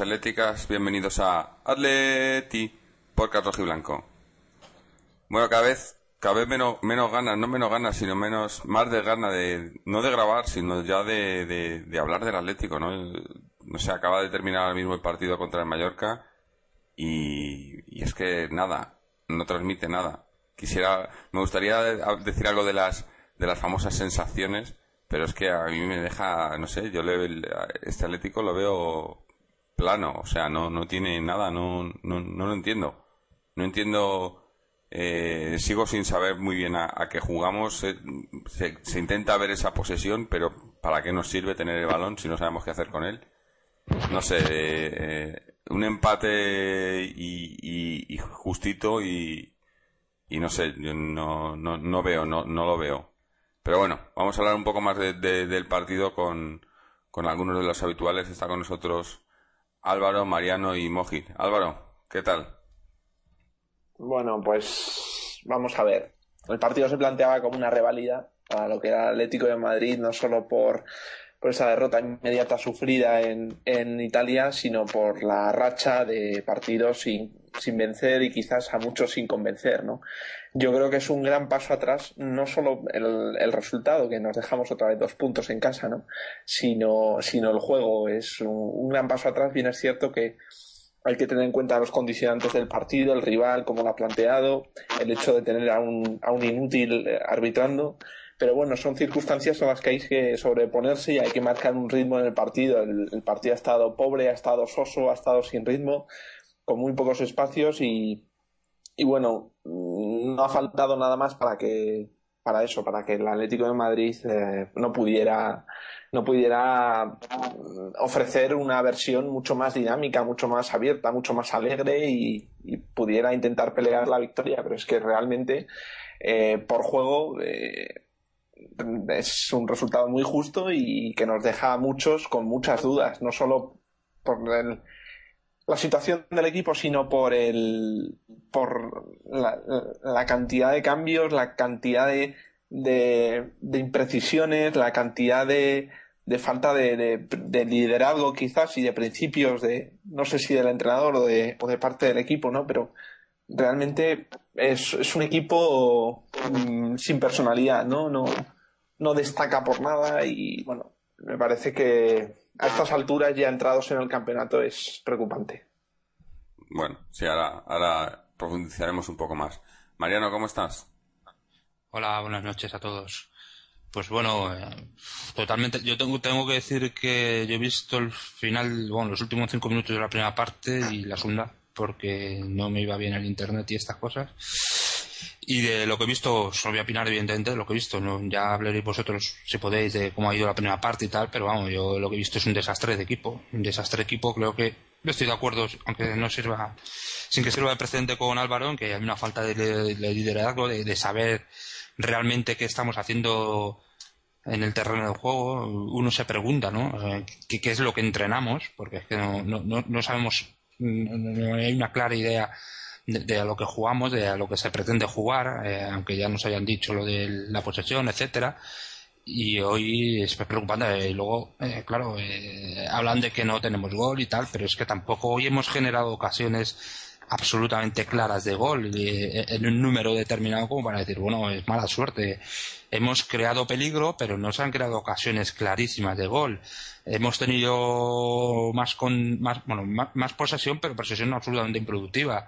atléticas, bienvenidos a Atleti Podcast Rojiblanco. Bueno, cada vez, cada vez menos, menos ganas, no menos ganas, sino menos, más de ganas de, no de grabar, sino ya de, de, hablar del Atlético, ¿no? No sé, acaba de terminar ahora mismo el partido contra el Mallorca y, y es que nada, no transmite nada. Quisiera, me gustaría decir algo de las, de las famosas sensaciones, pero es que a mí me deja, no sé, yo le, este Atlético lo veo plano, o sea, no, no tiene nada, no, no, no lo entiendo. No entiendo, eh, sigo sin saber muy bien a, a qué jugamos. Se, se, se, intenta ver esa posesión, pero ¿para qué nos sirve tener el balón si no sabemos qué hacer con él? No sé, eh, un empate y, y, y justito y, y, no sé, yo no, no, no veo, no, no lo veo. Pero bueno, vamos a hablar un poco más de, de, del partido con, con algunos de los habituales. Está con nosotros Álvaro, Mariano y Mojit. Álvaro, ¿qué tal? Bueno, pues vamos a ver. El partido se planteaba como una revalida a lo que era Atlético de Madrid, no solo por, por esa derrota inmediata sufrida en, en Italia, sino por la racha de partidos sin, sin vencer y quizás a muchos sin convencer, ¿no? Yo creo que es un gran paso atrás, no solo el, el resultado, que nos dejamos otra vez dos puntos en casa, ¿no? Sino, sino el juego. Es un, un gran paso atrás, bien es cierto que hay que tener en cuenta los condicionantes del partido, el rival, cómo lo ha planteado, el hecho de tener a un, a un inútil arbitrando. Pero bueno, son circunstancias a las que hay que sobreponerse y hay que marcar un ritmo en el partido. El, el partido ha estado pobre, ha estado soso, ha estado sin ritmo, con muy pocos espacios y, y bueno, no ha faltado nada más para que para eso, para que el Atlético de Madrid eh, no pudiera no pudiera ofrecer una versión mucho más dinámica, mucho más abierta, mucho más alegre y, y pudiera intentar pelear la victoria. Pero es que realmente eh, por juego eh, es un resultado muy justo y que nos deja a muchos con muchas dudas, no solo por el, la situación del equipo, sino por el por la, cantidad de cambios, la cantidad de, de, imprecisiones, la cantidad de, de falta de, de, de, liderazgo quizás y de principios de no sé si del entrenador o de, o de parte del equipo, ¿no? Pero realmente es, es un equipo mmm, sin personalidad, ¿no? No, no destaca por nada y bueno, me parece que a estas alturas ya entrados en el campeonato es preocupante. Bueno, sí, ahora, ahora profundizaremos un poco más. Mariano, ¿cómo estás? Hola, buenas noches a todos. Pues bueno, eh, totalmente. Yo tengo, tengo que decir que yo he visto el final, bueno, los últimos cinco minutos de la primera parte y la segunda, porque no me iba bien el internet y estas cosas. Y de lo que he visto, solo voy a opinar evidentemente de lo que he visto. ¿no? Ya hablaréis vosotros, si podéis, de cómo ha ido la primera parte y tal, pero vamos, yo lo que he visto es un desastre de equipo. Un desastre de equipo, creo que estoy de acuerdo, aunque no sirva, sin que sirva de precedente con Álvaro, en que hay una falta de liderazgo, de, de, saber realmente qué estamos haciendo en el terreno del juego. Uno se pregunta, ¿no? ¿Qué, qué es lo que entrenamos? Porque es que no, no, no sabemos, no hay una clara idea de, a lo que jugamos, de a lo que se pretende jugar, eh, aunque ya nos hayan dicho lo de la posesión, etcétera. Y hoy es preocupante. Y luego, eh, claro, eh, hablan de que no tenemos gol y tal, pero es que tampoco hoy hemos generado ocasiones absolutamente claras de gol en un número determinado como para decir, bueno, es mala suerte. Hemos creado peligro, pero no se han creado ocasiones clarísimas de gol. Hemos tenido más con más, bueno, más, posesión, pero posesión absolutamente improductiva.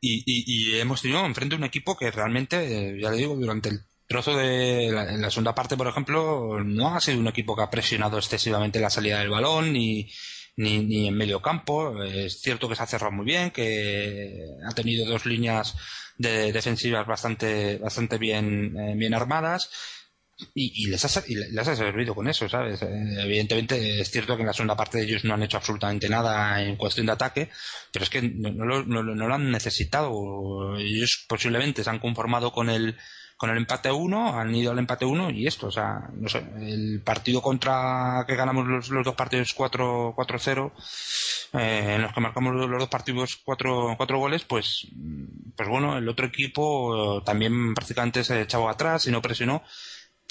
Y, hemos tenido enfrente un equipo que realmente, ya le digo, durante el trozo de la segunda parte, por ejemplo, no ha sido un equipo que ha presionado excesivamente la salida del balón ni, ni, ni en medio campo. Es cierto que se ha cerrado muy bien, que ha tenido dos líneas de defensivas bastante, bastante bien, eh, bien armadas. Y, les ha, y les ha servido con eso, ¿sabes? Eh, evidentemente es cierto que en la segunda parte de ellos no han hecho absolutamente nada en cuestión de ataque, pero es que no, no, no, lo han necesitado. Ellos posiblemente se han conformado con el, con el empate 1, han ido al empate 1 y esto, o sea, no sé, el partido contra que ganamos los, los dos partidos 4-0, eh, en los que marcamos los, dos partidos 4, cuatro goles, pues, pues bueno, el otro equipo también prácticamente se echaba atrás y no presionó,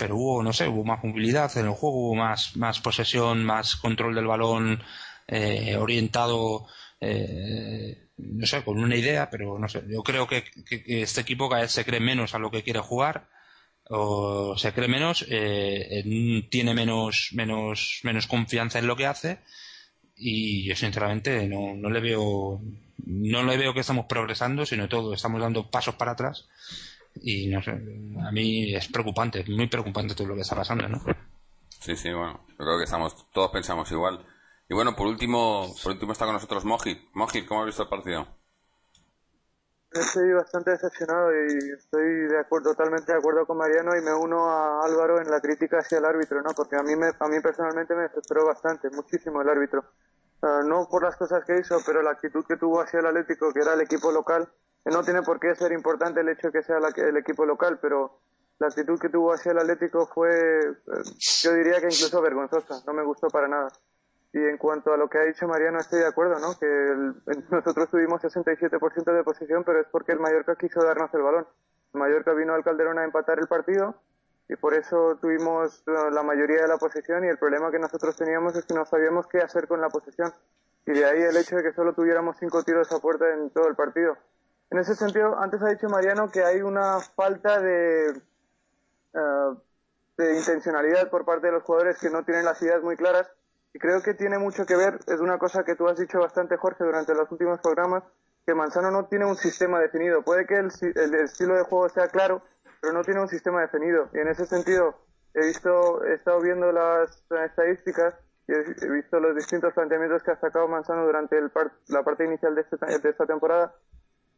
pero hubo, no sé, hubo más movilidad en el juego, hubo más, más posesión, más control del balón eh, orientado eh, no sé, con una idea, pero no sé. Yo creo que, este equipo cada vez se cree menos a lo que quiere jugar o se cree menos, eh, tiene menos, menos, menos confianza en lo que hace y yo sinceramente no, no le veo no le veo que estamos progresando, sino todo, estamos dando pasos para atrás y no sé, a mí es preocupante, muy preocupante todo lo que está pasando, ¿no? Sí, sí, bueno, yo creo que estamos, todos pensamos igual. Y bueno, por último, por último está con nosotros Mojit. Mojit, ¿cómo has visto el partido? Estoy bastante decepcionado y estoy de acuerdo, totalmente de acuerdo con Mariano y me uno a Álvaro en la crítica hacia el árbitro, ¿no? Porque a mí, me, a mí personalmente me desesperó bastante, muchísimo el árbitro. no por las cosas que hizo, pero la actitud que tuvo hacia el Atlético, que era el equipo local, no tiene por qué ser importante el hecho de que sea el equipo local, pero la actitud que tuvo hacia el Atlético fue, eh, yo diría que incluso vergonzosa, no me gustó para nada. Y en cuanto a lo que ha dicho Mariano, estoy de acuerdo, ¿no? Que nosotros tuvimos 67% de posición, pero es porque el Mallorca quiso darnos el balón. El Mallorca vino al Calderón a empatar el partido y por eso tuvimos la mayoría de la posesión y el problema que nosotros teníamos es que no sabíamos qué hacer con la posesión. Y de ahí el hecho de que solo tuviéramos cinco tiros a puerta en todo el partido. En ese sentido, antes ha dicho Mariano que hay una falta de, eh, de intencionalidad por parte de los jugadores que no tienen las ideas muy claras y creo que tiene mucho que ver, es una cosa que tú has dicho bastante, Jorge, durante los últimos programas, que Manzano no tiene un sistema definido. Puede que el, estilo de juego sea claro, pero no tiene un sistema definido. Y en ese sentido, he visto, he estado viendo las estadísticas y he visto los distintos planteamientos que ha sacado Manzano durante el la parte inicial de, este, de esta temporada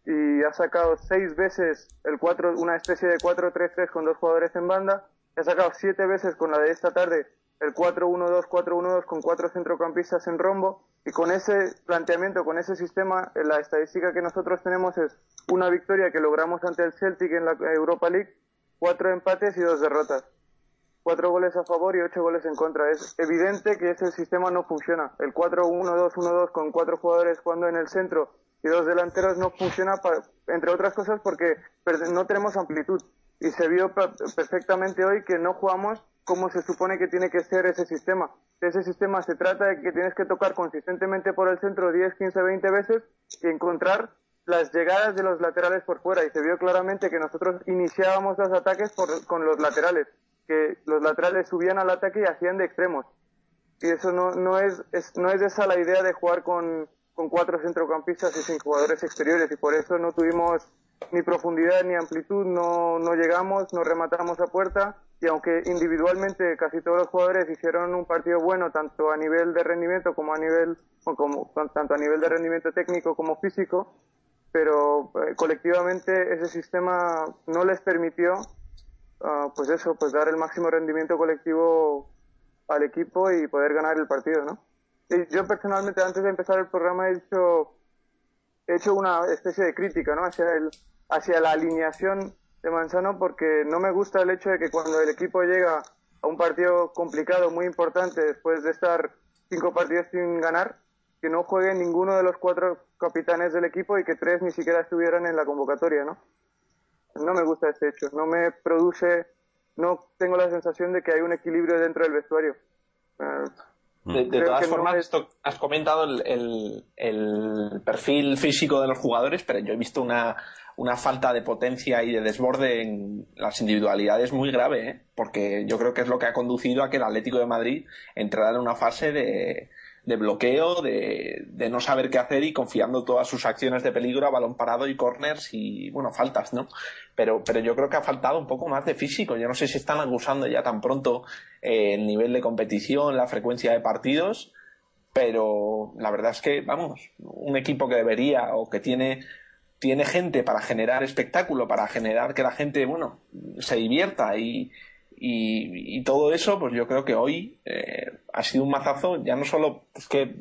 y ha sacado seis veces el cuatro, una especie de 4-3-3 con dos jugadores en banda, ha sacado siete veces con la de esta tarde el 4-1-2, 4-1-2 con cuatro centrocampistas en rombo y con ese planteamiento, con ese sistema, eh, la estadística que nosotros tenemos es una victoria que logramos ante el Celtic en la Europa League, cuatro empates y dos derrotas. Cuatro goles a favor y ocho goles en contra. Es evidente que ese sistema no funciona. El 4-1-2-1-2 con cuatro jugadores jugando en el centro y dos delanteros no funciona, entre otras cosas, porque no tenemos amplitud. Y se vio perfectamente hoy que no jugamos cómo se supone que tiene que ser ese sistema. Ese sistema se trata de que tienes que tocar consistentemente por el centro 10, 15, 20 veces y encontrar las llegadas de los laterales por fuera. Y se vio claramente que nosotros iniciábamos los ataques con los laterales, que los laterales subían al ataque y hacían de extremos. Y eso no, no, es, no es esa la idea de jugar con, con cuatro centrocampistas y sin jugadores exteriores. Y por eso no tuvimos ni profundidad ni amplitud, no, no llegamos, no rematamos a puerta y aunque individualmente casi todos los jugadores hicieron un partido bueno tanto a nivel de rendimiento como a nivel como tanto a nivel de rendimiento técnico como físico pero eh, colectivamente ese sistema no les permitió ah, pues eso pues dar el máximo rendimiento colectivo al equipo y poder ganar el partido no yo personalmente antes de empezar el programa he hecho he hecho una especie de crítica no hacia el hacia la alineación de Manzano porque no me gusta el hecho de que cuando el equipo llega a un partido complicado, muy importante, después de estar cinco partidos sin ganar, que no juegue ninguno de los cuatro capitanes del equipo y que tres ni siquiera estuvieran en la convocatoria, ¿no? No me gusta ese hecho, no me produce, no tengo la sensación de que hay un equilibrio dentro del vestuario. Eh, De, todas formas, has comentado el, perfil físico de los jugadores, pero yo he visto una, una falta de potencia y de desborde en las individualidades muy grave, ¿eh? porque yo creo que es lo que ha conducido a que el Atlético de Madrid entrara en una fase de, de bloqueo, de, de, no saber qué hacer y confiando todas sus acciones de peligro a balón parado y corners y, bueno, faltas, ¿no? Pero, pero yo creo que ha faltado un poco más de físico. Yo no sé si están acusando ya tan pronto eh, el nivel de competición, la frecuencia de partidos, pero la verdad es que, vamos, un equipo que debería o que tiene tiene gente para generar espectáculo, para generar que la gente, bueno, se divierta y, y, todo eso, pues yo creo que hoy eh, ha sido un mazazo, ya no solo es que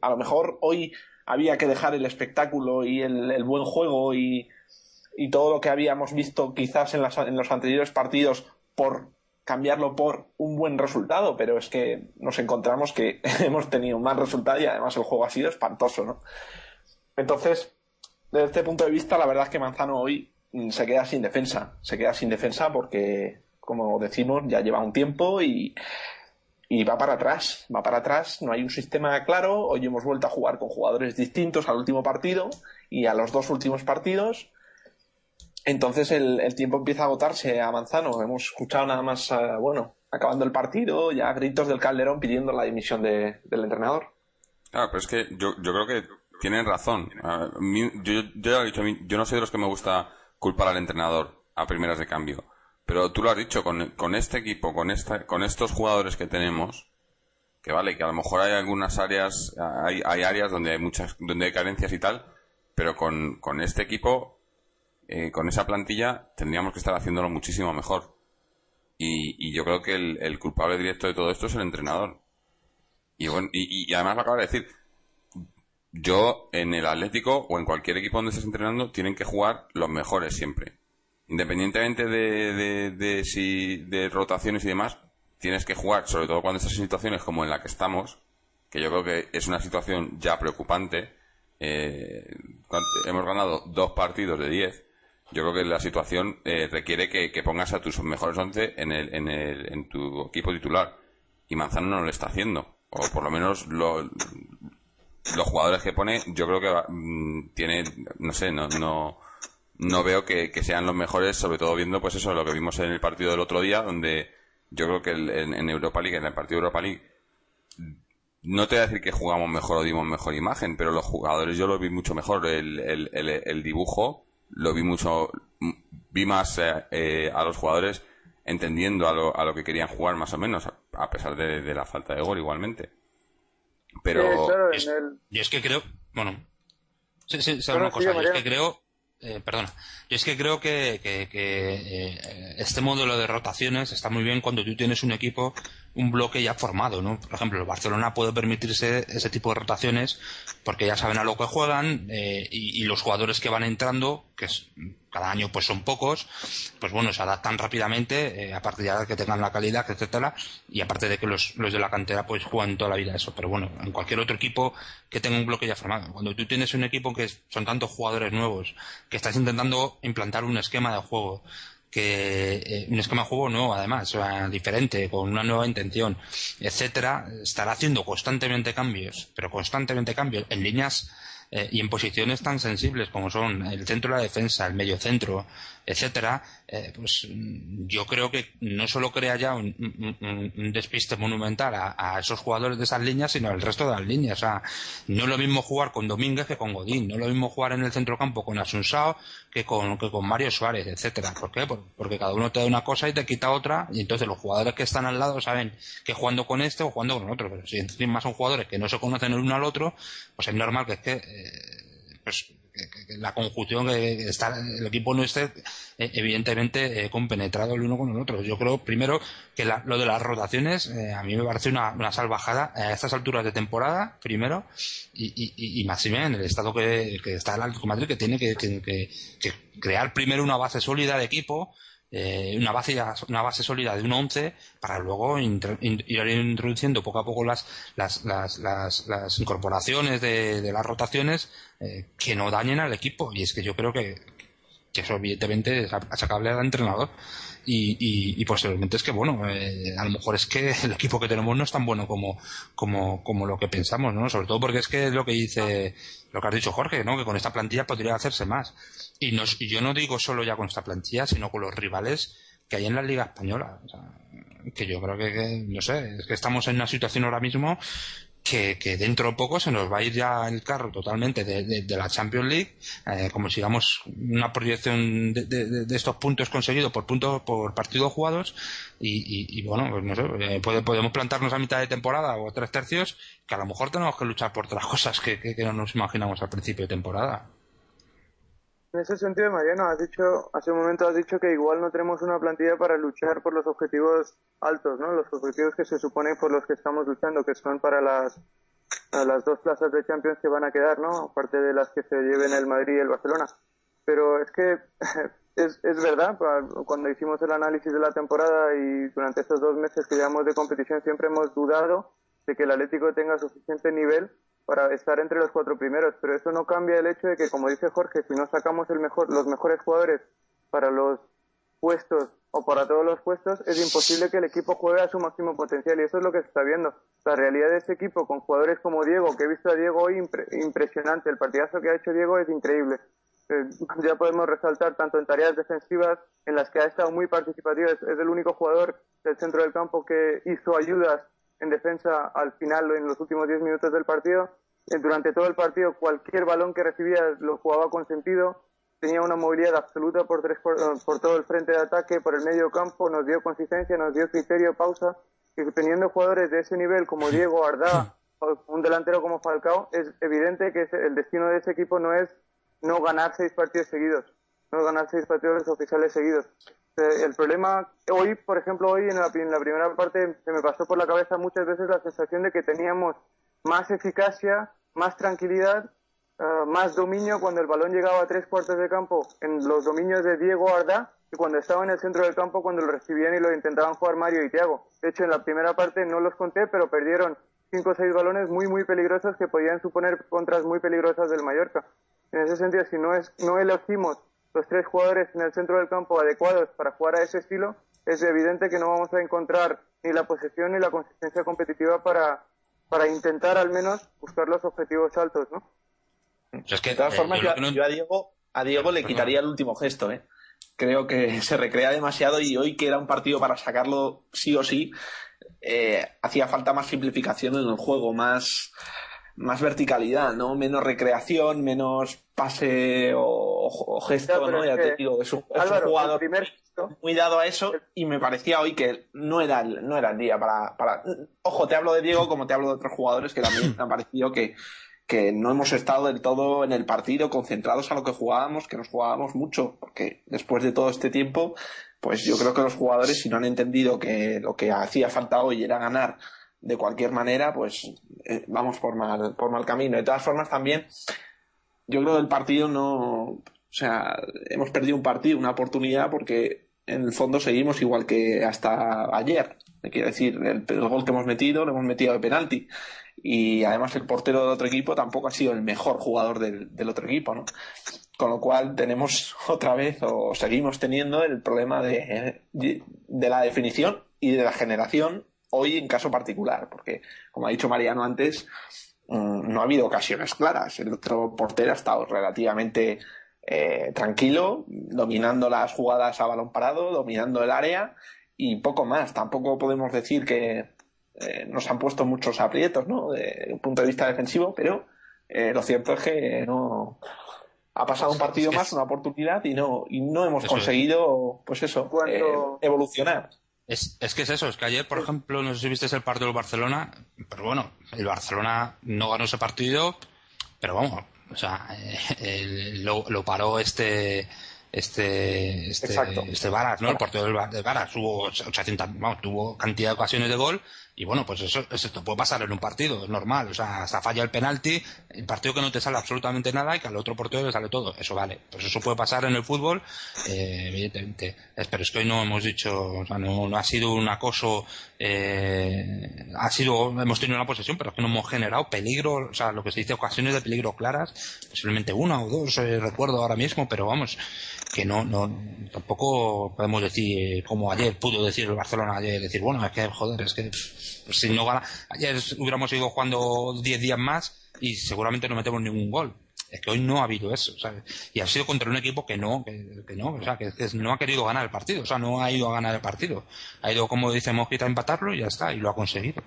a lo mejor hoy había que dejar el espectáculo y el, buen juego y, todo lo que habíamos visto quizás en, en los anteriores partidos por cambiarlo por un buen resultado, pero es que nos encontramos que hemos tenido mal resultado y además el juego ha sido espantoso, ¿no? Entonces, desde este punto de vista, la verdad es que Manzano hoy se queda sin defensa, se queda sin defensa porque como decimos, ya lleva un tiempo y, va para atrás, va para atrás, no hay un sistema claro, hoy hemos vuelto a jugar con jugadores distintos al último partido y a los dos últimos partidos, entonces el, tiempo empieza a agotarse a Manzano, hemos escuchado nada más, eh, bueno, acabando el partido, ya gritos del Calderón pidiendo la dimisión del entrenador. Claro, pero es que yo, creo que tienen razón. yo, yo, he dicho, yo no soy de los que me gusta culpar al entrenador a primeras de cambio. Pero tú lo has dicho, con, este equipo, con, esta, con estos jugadores que tenemos, que vale, que a lo mejor hay algunas áreas, hay, áreas donde hay muchas, donde hay carencias y tal, pero con este equipo, eh, con esa plantilla, tendríamos que estar haciéndolo muchísimo mejor. Y, y yo creo que el, el, culpable directo de todo esto es el entrenador. Y bueno, y, y además lo acaba de decir, yo en el Atlético o en cualquier equipo donde estés entrenando tienen que jugar los mejores siempre independientemente de, de, si, de rotaciones y demás, tienes que jugar, sobre todo cuando estás en situaciones como en la que estamos, que yo creo que es una situación ya preocupante. Eh, hemos ganado dos partidos de diez. Yo creo que la situación eh, requiere que, pongas a tus mejores once en, el, en, el, en tu equipo titular. Y Manzano no lo está haciendo. O por lo menos lo, los jugadores que pone, yo creo que mm, tiene, no sé, no, no, no veo que, sean los mejores, sobre todo viendo pues eso, lo que vimos en el partido del otro día, donde yo creo que en, Europa League, en el partido de Europa League, no te voy a decir que jugamos mejor o dimos mejor imagen, pero los jugadores yo lo vi mucho mejor. El, el, dibujo lo vi mucho, vi más eh, eh, a los jugadores entendiendo a lo, a lo que querían jugar más o menos, a pesar de, la falta de gol igualmente. Pero... y es que creo, bueno, sí, sí, una cosa, es que creo eh, perdona. Yo es que creo que, que, eh, este modelo de rotaciones está muy bien cuando tú tienes un equipo, un bloque ya formado, ¿no? Por ejemplo, el Barcelona puede permitirse ese tipo de rotaciones porque ya saben a lo que juegan eh, y, y, los jugadores que van entrando, que es cada año pues son pocos, pues bueno, se adaptan rápidamente, eh, aparte de que tengan la calidad, etcétera, y aparte de que los, los de la cantera pues juegan toda la vida eso, pero bueno, en cualquier otro equipo que tenga un bloque ya formado, cuando tú tienes un equipo que son tantos jugadores nuevos, que estás intentando implantar un esquema de juego, que eh, un esquema de juego nuevo además, o sea, diferente, con una nueva intención, etcétera, estará haciendo constantemente cambios, pero constantemente cambios en líneas eh, y en posiciones tan sensibles como son el centro de la defensa, el medio centro, etcétera, eh, pues mm, yo creo que no solo crea ya un, despiste monumental a, esos jugadores de esas líneas, sino al resto de las líneas. O sea, no es lo mismo jugar con Domínguez que con Godín, no es lo mismo jugar en el centro campo con Asunsao que con, que con Mario Suárez, etcétera. ¿Por qué? Porque cada uno te da una cosa y te quita otra, y entonces los jugadores que están al lado saben que jugando con este o jugando con otro. Pero si encima son jugadores que no se conocen el uno al otro, pues es normal que es que eh, pues la conjunción que está el equipo no esté eh, evidentemente eh, compenetrado el uno con el otro. Yo creo primero que lo de las rotaciones eh, a mí me parece una, salvajada a estas alturas de temporada primero y, más y en el estado que, está el Atlético Madrid que tiene que, crear primero una base sólida de equipo una base una base sólida de un 11 para luego ir introduciendo poco a poco las las, las, las, incorporaciones de, de las rotaciones eh, que no dañen al equipo. Y es que yo creo que, que eso evidentemente es achacable al entrenador. Y, y, posteriormente es que, bueno, eh, a lo mejor es que el equipo que tenemos no es tan bueno como, como, como lo que pensamos, ¿no? Sobre todo porque es que es lo que dice, lo que has dicho Jorge, ¿no? Que con esta plantilla podría hacerse más. Y, nos, y yo no digo solo ya con esta plantilla, sino con los rivales que hay en la Liga Española. O sea, que yo creo que, no sé, es que estamos en una situación ahora mismo que, que, dentro de poco se nos va a ir ya el carro totalmente de, la Champions League, eh, como sigamos una proyección de, de, estos puntos conseguidos por puntos por partidos jugados y, bueno, pues no sé, eh, podemos plantarnos a mitad de temporada o tres tercios que a lo mejor tenemos que luchar por otras cosas que no nos imaginamos al principio de temporada. En ese sentido, Mariano, has dicho, hace un momento has dicho que igual no tenemos una plantilla para luchar por los objetivos altos, ¿no? Los objetivos que se suponen por los que estamos luchando, que son para las, las dos plazas de Champions que van a quedar, ¿no? Aparte de las que se lleven el Madrid y el Barcelona. Pero es que es, es verdad, cuando hicimos el análisis de la temporada y durante estos dos meses que llevamos de competición siempre hemos dudado de que el Atlético tenga suficiente nivel para estar entre los cuatro primeros, pero eso no cambia el hecho de que, como dice Jorge, si no sacamos el mejor, los mejores jugadores para los puestos o para todos los puestos, es imposible que el equipo juegue a su máximo potencial y eso es lo que se está viendo. La realidad de ese equipo con jugadores como Diego, que he visto a Diego hoy impresionante, el partidazo que ha hecho Diego es increíble. Eh, ya podemos resaltar tanto en tareas defensivas en las que ha estado muy participativo, es el único jugador del centro del campo que hizo ayudas en defensa al final, en los últimos 10 minutos del partido. Eh, durante todo el partido, cualquier balón que recibía lo jugaba con sentido. Tenía una movilidad absoluta por, tres, por, por todo el frente de ataque, por el medio campo, nos dio consistencia, nos dio criterio, pausa. Y teniendo jugadores de ese nivel como Diego, Ardá, un delantero como Falcao, es evidente que el destino de ese equipo no es no ganar seis partidos seguidos, no ganar seis partidos oficiales seguidos. Eh, el problema, hoy, por ejemplo, hoy en la, primera parte se me pasó por la cabeza muchas veces la sensación de que teníamos más eficacia, más tranquilidad, eh, más dominio cuando el balón llegaba a tres cuartos de campo en los dominios de Diego Arda y cuando estaba en el centro del campo cuando lo recibían y lo intentaban jugar Mario y Thiago. De hecho, en la primera parte no los conté, pero perdieron cinco o seis balones muy, muy peligrosos que podían suponer contras muy peligrosas del Mallorca. En ese sentido, si no, es, no elegimos los tres jugadores en el centro del campo adecuados para jugar a ese estilo, es evidente que no vamos a encontrar ni la posesión ni la consistencia competitiva para, para intentar al menos buscar los objetivos altos, ¿no? de todas eh, formas, yo, a Diego, a Diego le quitaría el último gesto, ¿eh? Creo que se recrea demasiado y hoy que era un partido para sacarlo sí o sí, eh, hacía falta más simplificación en el juego, más, más verticalidad, ¿no? Menos recreación, menos pase o, gesto, ¿no? Ya te digo, es un, jugador muy dado a eso y me parecía hoy que no era el, no era el día para, para... Ojo, te hablo de Diego como te hablo de otros jugadores que también me han parecido que, que no hemos estado del todo en el partido concentrados a lo que jugábamos, que nos jugábamos mucho, porque después de todo este tiempo, pues yo creo que los jugadores, si no han entendido que lo que hacía falta hoy era ganar de cualquier manera, pues eh, vamos por mal, por mal camino. De todas formas, también, yo creo que el partido no, o sea, hemos perdido un partido, una oportunidad, porque en el fondo seguimos igual que hasta ayer. Quiero decir, el, gol que hemos metido lo hemos metido de penalti. Y además el portero del otro equipo tampoco ha sido el mejor jugador del, otro equipo, ¿no? Con lo cual tenemos otra vez, o seguimos teniendo, el problema de, de la definición y de la generación hoy en caso particular, porque como ha dicho Mariano antes, mm, no ha habido ocasiones claras. El otro portero ha estado relativamente eh, tranquilo, dominando las jugadas a balón parado, dominando el área y poco más. Tampoco podemos decir que eh, nos han puesto muchos aprietos, ¿no? De un punto de vista defensivo, pero eh, lo cierto es que no ha pasado un partido más, una oportunidad y no y no hemos conseguido, pues eso, evolucionar. Es, es que es eso, es que ayer, por ejemplo, no sé si viste el partido del Barcelona, pero bueno, el Barcelona no ganó ese partido, pero vamos, o sea, eh, lo, lo, paró este este este, este Varas, ¿no? El partido del, Varas tuvo 800, vamos, tuvo cantidad de ocasiones de gol Y bueno, pues eso, eso puede pasar en un partido, es normal. O sea, hasta falla el penalti, el partido que no te sale absolutamente nada y que al otro portero le sale todo. Eso vale. Pues eso puede pasar en el fútbol, eh, evidentemente. Pero es que hoy no hemos dicho, o sea, no, ha sido un acoso, eh, ha sido, hemos tenido una posesión, pero es que no hemos generado peligro, o sea, lo que se dice ocasiones de peligro claras, posiblemente una o dos, eh, recuerdo ahora mismo, pero vamos, que no, no, tampoco podemos decir, como ayer pudo decir el Barcelona ayer, decir, bueno, es que, joder, es que si no gana, ayer hubiéramos ido jugando 10 días más y seguramente no metemos ningún gol. Es que hoy no ha habido eso. Y ha sido contra un equipo que no, que, no, o sea, que, no ha querido ganar el partido, o sea, no ha ido a ganar el partido. Ha ido, como dice Mosquita, a empatarlo y ya está, y lo ha conseguido.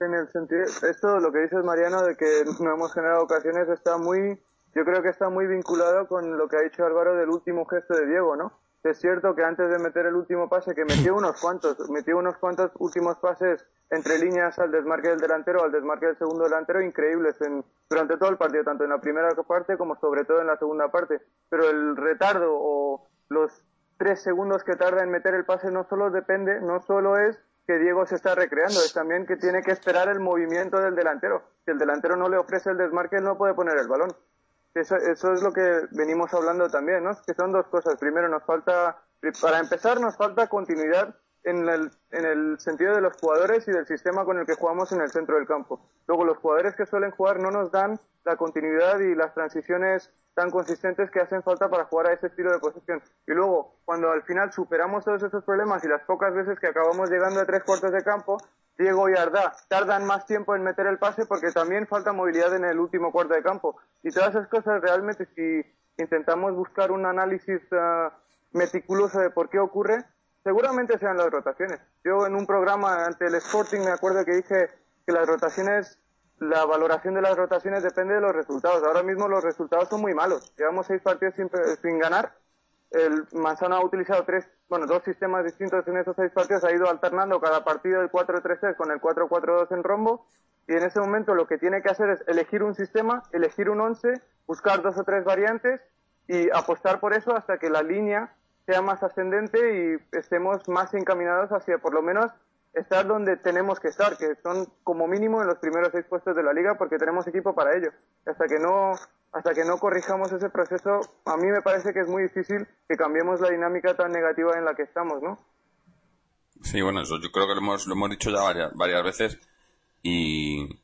En el sentido, esto, lo que dices Mariano, de que no hemos generado ocasiones, está muy, yo creo que está muy vinculado con lo que ha dicho Álvaro del último gesto de Diego, ¿no? Es cierto que antes de meter el último pase, que metió unos cuantos, metió unos cuantos últimos pases entre líneas al desmarque del delantero, al desmarque del segundo delantero, increíbles en, durante todo el partido, tanto en la primera parte como sobre todo en la segunda parte. Pero el retardo o los tres segundos que tarda en meter el pase no solo depende, no solo es que Diego se está recreando, es también que tiene que esperar el movimiento del delantero. Si el delantero no le ofrece el desmarque, él no puede poner el balón. Eso, eso es lo que venimos hablando también, ¿no? Que son dos cosas. Primero, nos falta, para empezar, nos falta continuidad en el, en el sentido de los jugadores y del sistema con el que jugamos en el centro del campo. Luego, los jugadores que suelen jugar no nos dan la continuidad y las transiciones tan consistentes que hacen falta para jugar a ese estilo de posesión. Y luego, cuando al final superamos todos esos problemas y las pocas veces que acabamos llegando a tres cuartos de campo, Diego y Arda tardan más tiempo en meter el pase porque también falta movilidad en el último cuarto de campo. Y todas esas cosas realmente, si intentamos buscar un análisis ah, meticuloso de por qué ocurre, seguramente sean las rotaciones. Yo en un programa ante el Sporting me acuerdo que dije que las rotaciones, la valoración de las rotaciones depende de los resultados. Ahora mismo los resultados son muy malos. Llevamos seis partidos sin, sin ganar el Manzano ha utilizado tres, bueno, dos sistemas distintos en esos seis partidos, ha ido alternando cada partido el 4-3-3 con el 4-4-2 en rombo, y en ese momento lo que tiene que hacer es elegir un sistema, elegir un 11, buscar dos o tres variantes y apostar por eso hasta que la línea sea más ascendente y estemos más encaminados hacia por lo menos estar donde tenemos que estar, que son como mínimo en los primeros seis puestos de la liga porque tenemos equipo para ello. Hasta que no hasta que no corrijamos ese proceso, a mí me parece que es muy difícil que cambiemos la dinámica tan negativa en la que estamos, ¿no? Sí, bueno, eso yo creo que lo hemos, lo hemos dicho ya varias, varias veces y,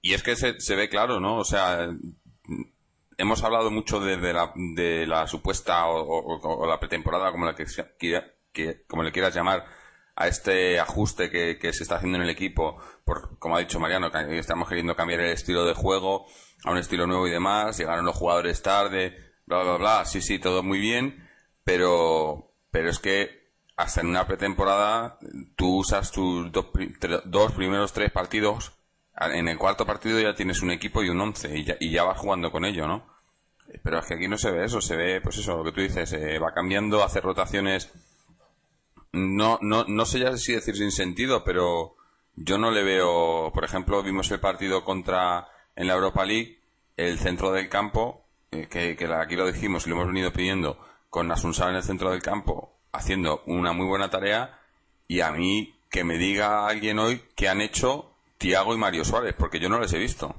y es que se, se ve claro, ¿no? O sea, hemos hablado mucho de, la, de la supuesta o, la pretemporada, como, la que, que, como le quieras llamar, a este ajuste que, que, se está haciendo en el equipo, por, como ha dicho Mariano, que estamos queriendo cambiar el estilo de juego, a un estilo nuevo y demás, llegaron los jugadores tarde, bla, bla, bla, sí, sí, todo muy bien, pero, pero es que hasta en una pretemporada tú usas tus dos, primeros tres partidos, en el cuarto partido ya tienes un equipo y un once, y ya, y ya vas jugando con ello, ¿no? Pero es que aquí no se ve eso, se ve, pues eso, lo que tú dices, eh, va cambiando, hace rotaciones, no, no, no sé ya si decir sin sentido, pero yo no le veo, por ejemplo, vimos el partido contra en la Europa League el centro del campo, eh, que, aquí lo dijimos y lo hemos venido pidiendo, con Asunsal en el centro del campo, haciendo una muy buena tarea, y a mí que me diga alguien hoy que han hecho Tiago y Mario Suárez, porque yo no les he visto.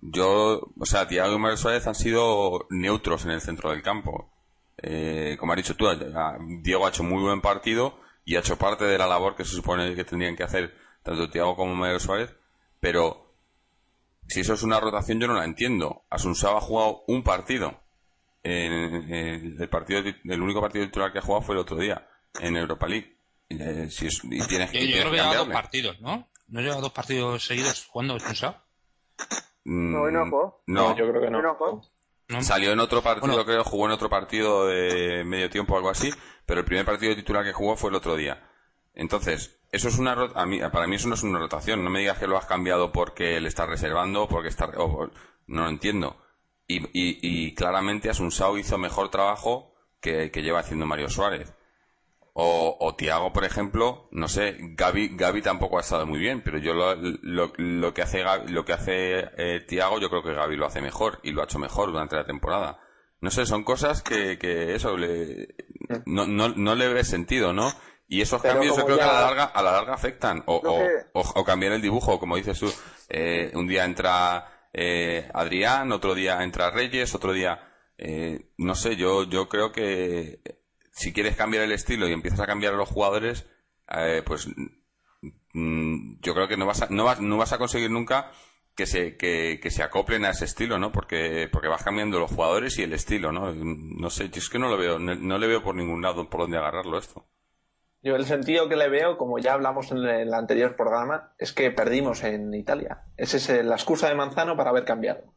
Yo, o sea, Tiago y Mario Suárez han sido neutros en el centro del campo. Eh, como has dicho tú, Diego ha hecho muy buen partido y ha hecho parte de la labor que se supone que tendrían que hacer tanto Tiago como Mario Suárez, pero si eso es una rotación, yo no la entiendo. Asunsao ha jugado un partido. el, partido, el único partido titular que ha jugado fue el otro día, en Europa League. Eh, si y tienes, yo, creo que lleva dos partidos, ¿no? ¿No lleva dos partidos seguidos jugando Asunsao? Mm, no, no No, yo creo que no. Salió en otro partido, creo, jugó en otro partido de medio tiempo o algo así, pero el primer partido titular que jugó fue el otro día. Entonces, eso es una a mí, para mí eso no es una rotación. No me digas que lo has cambiado porque le estás reservando, porque está, no lo entiendo. Y, y, y claramente Asunsao hizo mejor trabajo que, que lleva haciendo Mario Suárez. O, o Tiago, por ejemplo, no sé, Gaby, Gaby tampoco ha estado muy bien, pero yo lo, lo, lo que hace lo que hace eh, Tiago, yo creo que Gaby lo hace mejor y lo ha hecho mejor durante la temporada. No sé, son cosas que, que eso le, no, no, no le ve sentido, ¿no? Y esos cambios yo creo que a la larga, a la larga afectan. O, o, cambiar el dibujo, como dices tú. Eh, un día entra eh, Adrián, otro día entra Reyes, otro día... Eh, no sé, yo, yo creo que si quieres cambiar el estilo y empiezas a cambiar a los jugadores, eh, pues mm, yo creo que no vas a, no vas, no vas a conseguir nunca que se, que, se acoplen a ese estilo, ¿no? Porque, porque vas cambiando los jugadores y el estilo, ¿no? No sé, yo es que no lo veo, no, le veo por ningún lado por dónde agarrarlo esto. Yo el sentido que le veo, como ya hablamos en el anterior programa, es que perdimos en Italia. Esa es la excusa de Manzano para haber cambiado.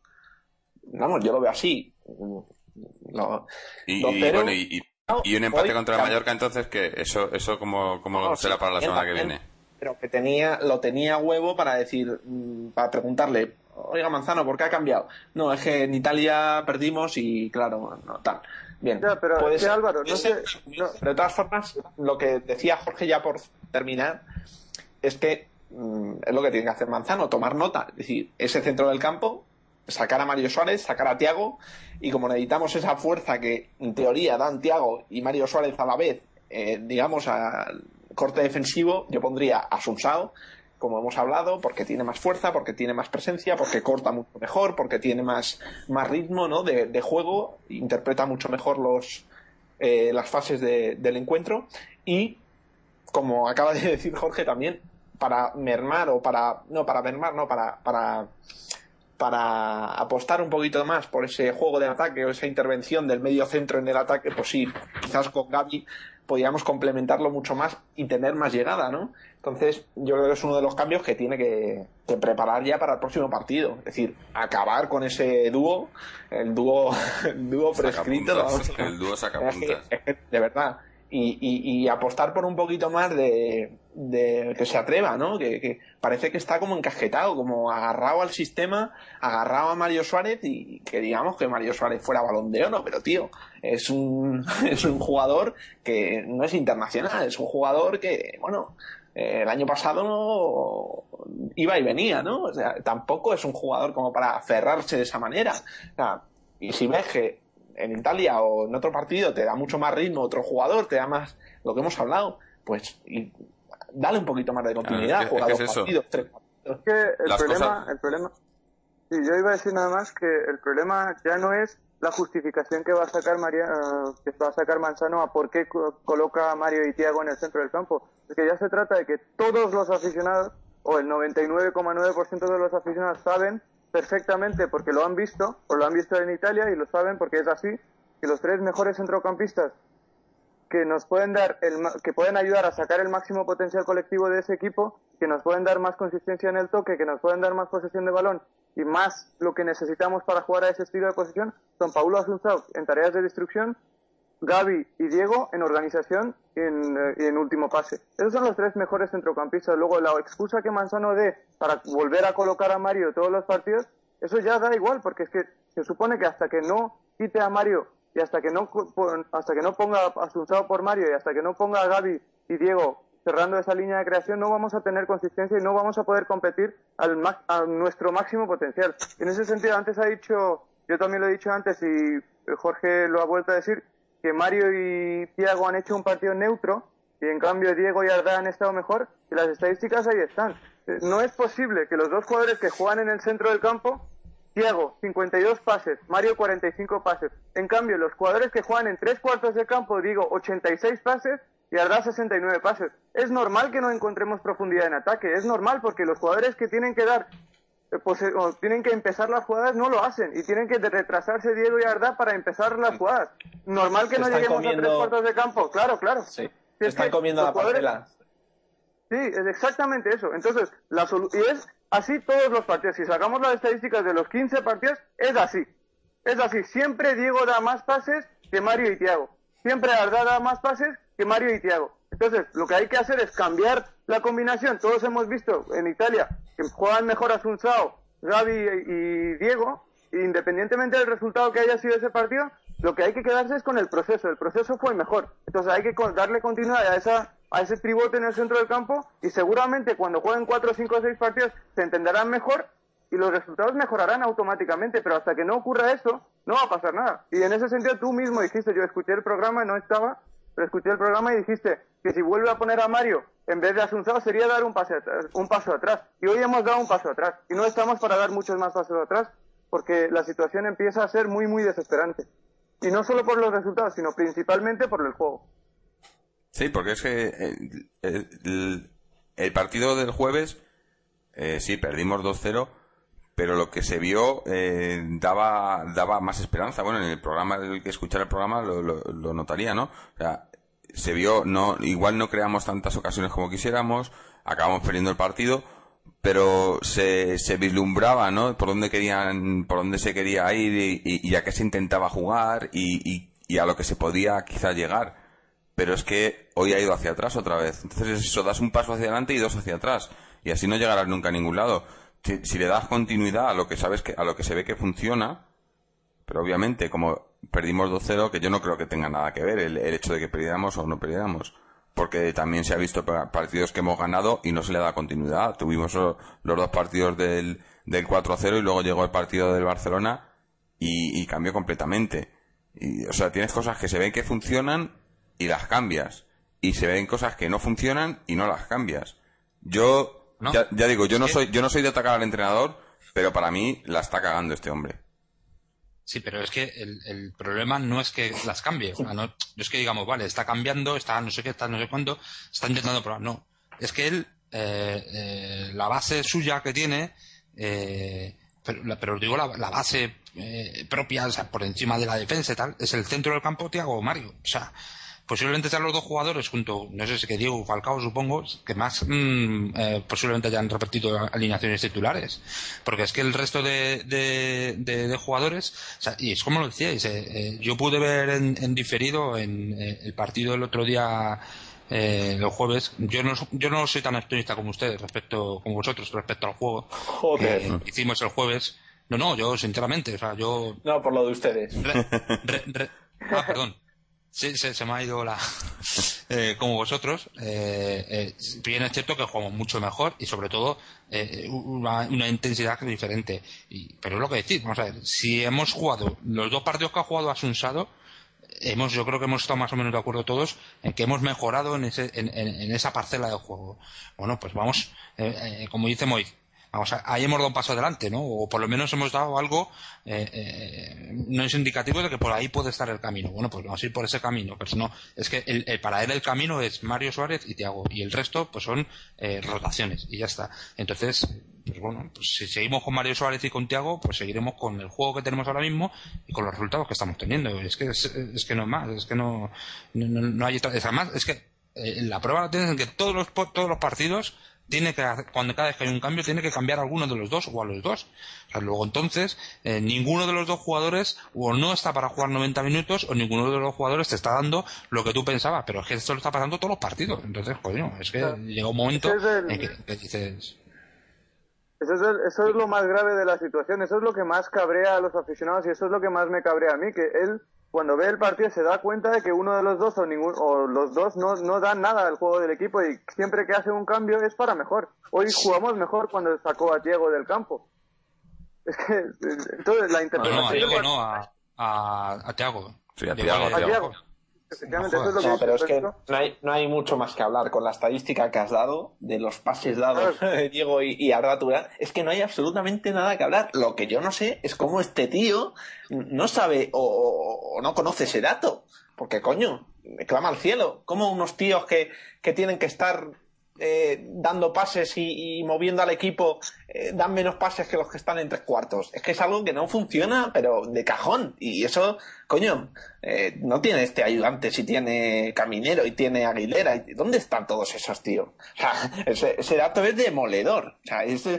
Vamos, yo lo veo así. y, bueno, y, un empate contra el Mallorca, entonces, que eso, eso como, como será para la semana que viene pero que tenía, lo tenía huevo para decir, mm, para preguntarle, oiga Manzano, ¿por qué ha cambiado? No, es que en Italia perdimos y claro, no tal. Bien, pero puede Álvaro, no sé, Pero de todas formas, lo que decía Jorge ya por terminar, es que mm, es lo que tiene que hacer Manzano, tomar nota. Es decir, ese centro del campo, sacar a Mario Suárez, sacar a Tiago, y como necesitamos esa fuerza que en teoría dan Tiago y Mario Suárez a la vez, eh, digamos, a corte defensivo yo pondría a Sunsao, como hemos hablado, porque tiene más fuerza, porque tiene más presencia, porque corta mucho mejor, porque tiene más, más ritmo ¿no? de, juego, interpreta mucho mejor los, eh, las fases del encuentro y, como acaba de decir Jorge también, para mermar o para, no, para mermar, no, para, para, para apostar un poquito más por ese juego de ataque o esa intervención del medio centro en el ataque, pues sí, quizás con Gaby podríamos complementarlo mucho más y tener más llegada, ¿no? Entonces, yo creo que es uno de los cambios que tiene que, preparar ya para el próximo partido. Es decir, acabar con ese dúo, el dúo, el dúo prescrito. el dúo sacapuntas. de verdad y, y, apostar por un poquito más de, de que se atreva, ¿no? Que, parece que está como encajetado, como agarrado al sistema, agarrado a Mario Suárez y que digamos que Mario Suárez fuera balón de oro, pero tío, es un, es un jugador que no es internacional, es un jugador que, bueno, el año pasado no iba y venía, ¿no? O sea, tampoco es un jugador como para aferrarse de esa manera. O sea, y si ves en Italia o en otro partido te da mucho más ritmo otro jugador, te da más lo que hemos hablado, pues y dale un poquito más de continuidad, juega dos partidos, tres partidos. Es que el problema, el problema, sí, yo iba a decir nada más que el problema ya no es la justificación que va a sacar María, eh, que va a sacar Manzano a por qué coloca a Mario y Tiago en el centro del campo. Es que ya se trata de que todos los aficionados, o el 99,9% de los aficionados saben perfectamente porque lo han visto, o lo han visto en Italia y lo saben porque es así, que los tres mejores centrocampistas que nos pueden dar el, que pueden ayudar a sacar el máximo potencial colectivo de ese equipo, que nos pueden dar más consistencia en el toque, que nos pueden dar más posesión de balón y más lo que necesitamos para jugar a ese estilo de posesión, son Paulo Asunzao en tareas de destrucción Gaby y Diego en organización y en, eh, en, último pase. Esos son los tres mejores centrocampistas. Luego, la excusa que Manzano dé para volver a colocar a Mario todos los partidos, eso ya da igual, porque es que se supone que hasta que no quite a Mario y hasta que no, hasta que no ponga a por Mario y hasta que no ponga a Gaby y Diego cerrando esa línea de creación, no vamos a tener consistencia y no vamos a poder competir al, a nuestro máximo potencial. En ese sentido, antes ha dicho, yo también lo he dicho antes y Jorge lo ha vuelto a decir, que Mario y Thiago han hecho un partido neutro y en cambio Diego y Arda han estado mejor y las estadísticas ahí están. Eh, no es posible que los dos jugadores que juegan en el centro del campo, Thiago 52 pases, Mario 45 pases. En cambio, los jugadores que juegan en tres cuartos de campo, digo 86 pases y Arda 69 pases. Es normal que no encontremos profundidad en ataque, es normal porque los jugadores que tienen que dar pues eh, tienen que empezar las jugadas, no lo hacen y tienen que retrasarse Diego y Arda para empezar las jugadas. Normal que no lleguemos a tres cuartos de campo, claro, claro. Sí, están comiendo la parcela. Sí, es exactamente eso. Entonces, la y es así todos los partidos. Si sacamos las estadísticas de los 15 partidos, es así. Es así. Siempre Diego da más pases que Mario y Tiago. Siempre Arda da más pases Mario y Tiago. Entonces, lo que hay que hacer es cambiar la combinación. Todos hemos visto en Italia que juegan mejor Asunzao, Gaby y Diego, independientemente del resultado que haya sido ese partido, lo que hay que quedarse es con el proceso. El proceso fue mejor. Entonces hay que darle continuidad a, ese tribote en el centro del campo y seguramente cuando jueguen 4, 5 o 6 partidos se entenderán mejor y los resultados mejorarán automáticamente. Pero hasta que no ocurra eso, no va a pasar nada. Y en ese sentido tú mismo dijiste, yo escuché el programa no estaba, pero escuché el programa y dijiste que si vuelve a poner a Mario en vez de Asunsao sería dar un, paso atrás, un paso atrás. Y hoy hemos dado un paso atrás. Y no estamos para dar muchos más pasos atrás porque la situación empieza a ser muy, muy desesperante. Y no solo por los resultados, sino principalmente por el juego. Sí, porque es que el, partido del jueves, eh, sí, perdimos 2-0, pero lo que se vio eh, daba, daba más esperanza. Bueno, en el programa, el que escuchara el programa lo, lo, notaría, ¿no? O sea, se vio, no, igual no creamos tantas ocasiones como quisiéramos, acabamos perdiendo el partido, pero se, se vislumbraba, ¿no? Por dónde querían, por dónde se quería ir y, y, a qué se intentaba jugar y, y, a lo que se podía quizá llegar. Pero es que hoy ha ido hacia atrás otra vez. Entonces eso, das un paso hacia adelante y dos hacia atrás. Y así no llegarás nunca a ningún lado. Si, le das continuidad a lo que sabes que, a lo que se ve que funciona, pero obviamente como perdimos 2-0, que yo no creo que tenga nada que ver el, el hecho de que perdiéramos o no perdiéramos porque también se ha visto partidos que hemos ganado y no se le da continuidad. Tuvimos los dos partidos del, del 4-0 y luego llegó el partido del Barcelona y, cambió completamente. Y, o sea, tienes cosas que se ven que funcionan y las cambias. Y se ven cosas que no funcionan y no las cambias. Yo, ya, digo, yo no soy, yo no soy de atacar al entrenador, pero para mí la está cagando este hombre. Sí, pero es que el, problema no es que las cambie. no, es que digamos, vale, está cambiando, está no sé qué, está no sé cuándo, está intentando probar. No. Es que él, eh, eh, la base suya que tiene, eh, pero, os digo la, base propia, o sea, por encima de la defensa y tal, es el centro del campo Tiago Mario. O sea, posiblemente sean los dos jugadores junto, no sé si que Diego Falcao supongo, que más mm, eh, posiblemente hayan repetido alineaciones titulares. Porque es que el resto de, de, jugadores, y es como lo decíais, eh, eh, yo pude ver en, diferido en el partido del otro día eh, los jueves. Yo no, yo no soy tan optimista como ustedes respecto, como vosotros respecto al juego que hicimos el jueves. No, no, yo sinceramente, o sea, yo. No, por lo de ustedes. ah, perdón. Sí, se, me ha ido la. Eh, como vosotros, eh, eh, bien es cierto que jugamos mucho mejor y sobre todo eh, una, intensidad diferente. Y, pero es lo que decís, vamos a ver, si hemos jugado los dos partidos que ha jugado Asunsado, hemos, yo creo que hemos estado más o menos de acuerdo todos en que hemos mejorado en, ese, en, en, esa parcela de juego. Bueno, pues vamos, como dice Moy, Vamos, ahí hemos dado un paso adelante, ¿no? O por lo menos hemos dado algo, eh, eh, no es indicativo de que por ahí puede estar el camino. Bueno, pues vamos a ir por ese camino. Pero no, es que el, para él el camino es Mario Suárez y Tiago. Y el resto, pues son eh, rotaciones. Y ya está. Entonces, pues bueno, pues si seguimos con Mario Suárez y con Tiago, pues seguiremos con el juego que tenemos ahora mismo y con los resultados que estamos teniendo. Es que, es, que no es más, es que no, no, no hay, además, es que la prueba la tienes en que todos los, todos los partidos tiene que, cuando cada vez que hay un cambio, tiene que cambiar a alguno de los dos o a los dos. luego entonces, eh, ninguno de los dos jugadores o no está para jugar 90 minutos o ninguno de los jugadores te está dando lo que tú pensabas, pero es que esto lo está pasando todos los partidos. Entonces, coño, es que llega un momento en que, dices... Eso es, eso es lo más grave de la situación, eso es lo que más cabrea a los aficionados y eso es lo que más me cabrea a mí, que él cuando ve el partido se da cuenta de que uno de los dos o, ningún, o los dos no, no dan nada al juego del equipo y siempre que hace un cambio es para mejor. Hoy jugamos mejor cuando sacó a Diego del campo. Es que, entonces la interpretación... No, a Diego no, a, a, a Thiago. Sí, a Thiago. No, pero es que no hay, no hay mucho más que hablar. Con la estadística que has dado, de los pases dados de Diego y, y Arda es que no hay absolutamente nada que hablar. Lo que yo no sé es cómo este tío no sabe o, no conoce ese dato. Porque, coño, me clama al cielo. ¿Cómo unos tíos que, que tienen que estar eh, dando pases y, moviendo al equipo eh, dan menos pases que los que están en tres cuartos. Es que es algo que no funciona, pero de cajón. Y eso, coño, eh, no tiene este ayudante si tiene Caminero y tiene Aguilera. ¿Dónde están todos esos, tío? O sea, ese, dato es demoledor. O sea, es,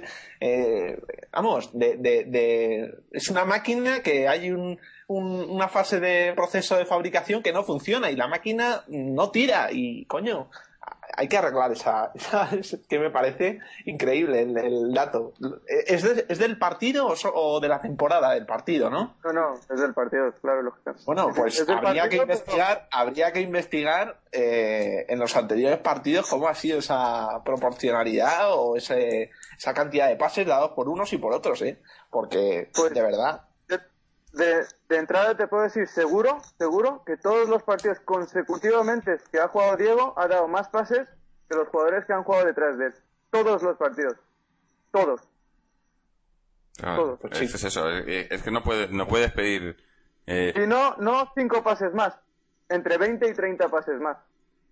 vamos, de, de, es una máquina que hay un, una fase de proceso de fabricación que no funciona y la máquina no tira. Y, coño, hay que arreglar esa, que me parece increíble el, dato. ¿Es, ¿Es, del partido o, de la temporada del partido, no? No, no, es del partido, claro, lógicamente. Bueno, pues habría, que investigar, habría que investigar eh, en los anteriores partidos cómo ha sido esa proporcionalidad o ese, esa cantidad de pases dados por unos y por otros, ¿eh? Porque, pues, de verdad. De, de entrada te puedo decir seguro, seguro que todos los partidos consecutivamente que ha jugado Diego ha dado más pases que los jugadores que han jugado detrás de él. Todos los partidos. Todos. Claro, Todo. es, es eso, es, es que no puedes, no puedes pedir... eh, Y no, no cinco pases más, entre 20 y 30 pases más.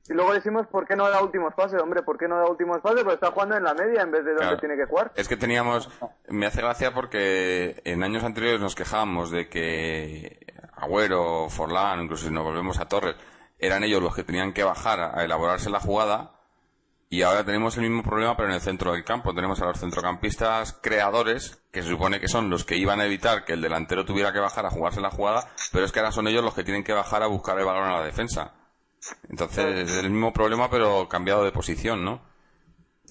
Y luego decimos, ¿por qué no da últimos pases? Hombre, ¿por qué no da últimos pases? Pues está jugando en la media en vez de donde Claro. tiene que jugar. Es que teníamos, me hace gracia porque en años anteriores nos quejábamos de que Agüero, Forlán, incluso si nos volvemos a Torres, eran ellos los que tenían que bajar a elaborarse la jugada y ahora tenemos el mismo problema pero en el centro del campo. Tenemos a los centrocampistas creadores que se supone que son los que iban a evitar que el delantero tuviera que bajar a jugarse la jugada, pero es que ahora son ellos los que tienen que bajar a buscar el balón a la defensa. Entonces es el mismo problema pero cambiado de posición, ¿no?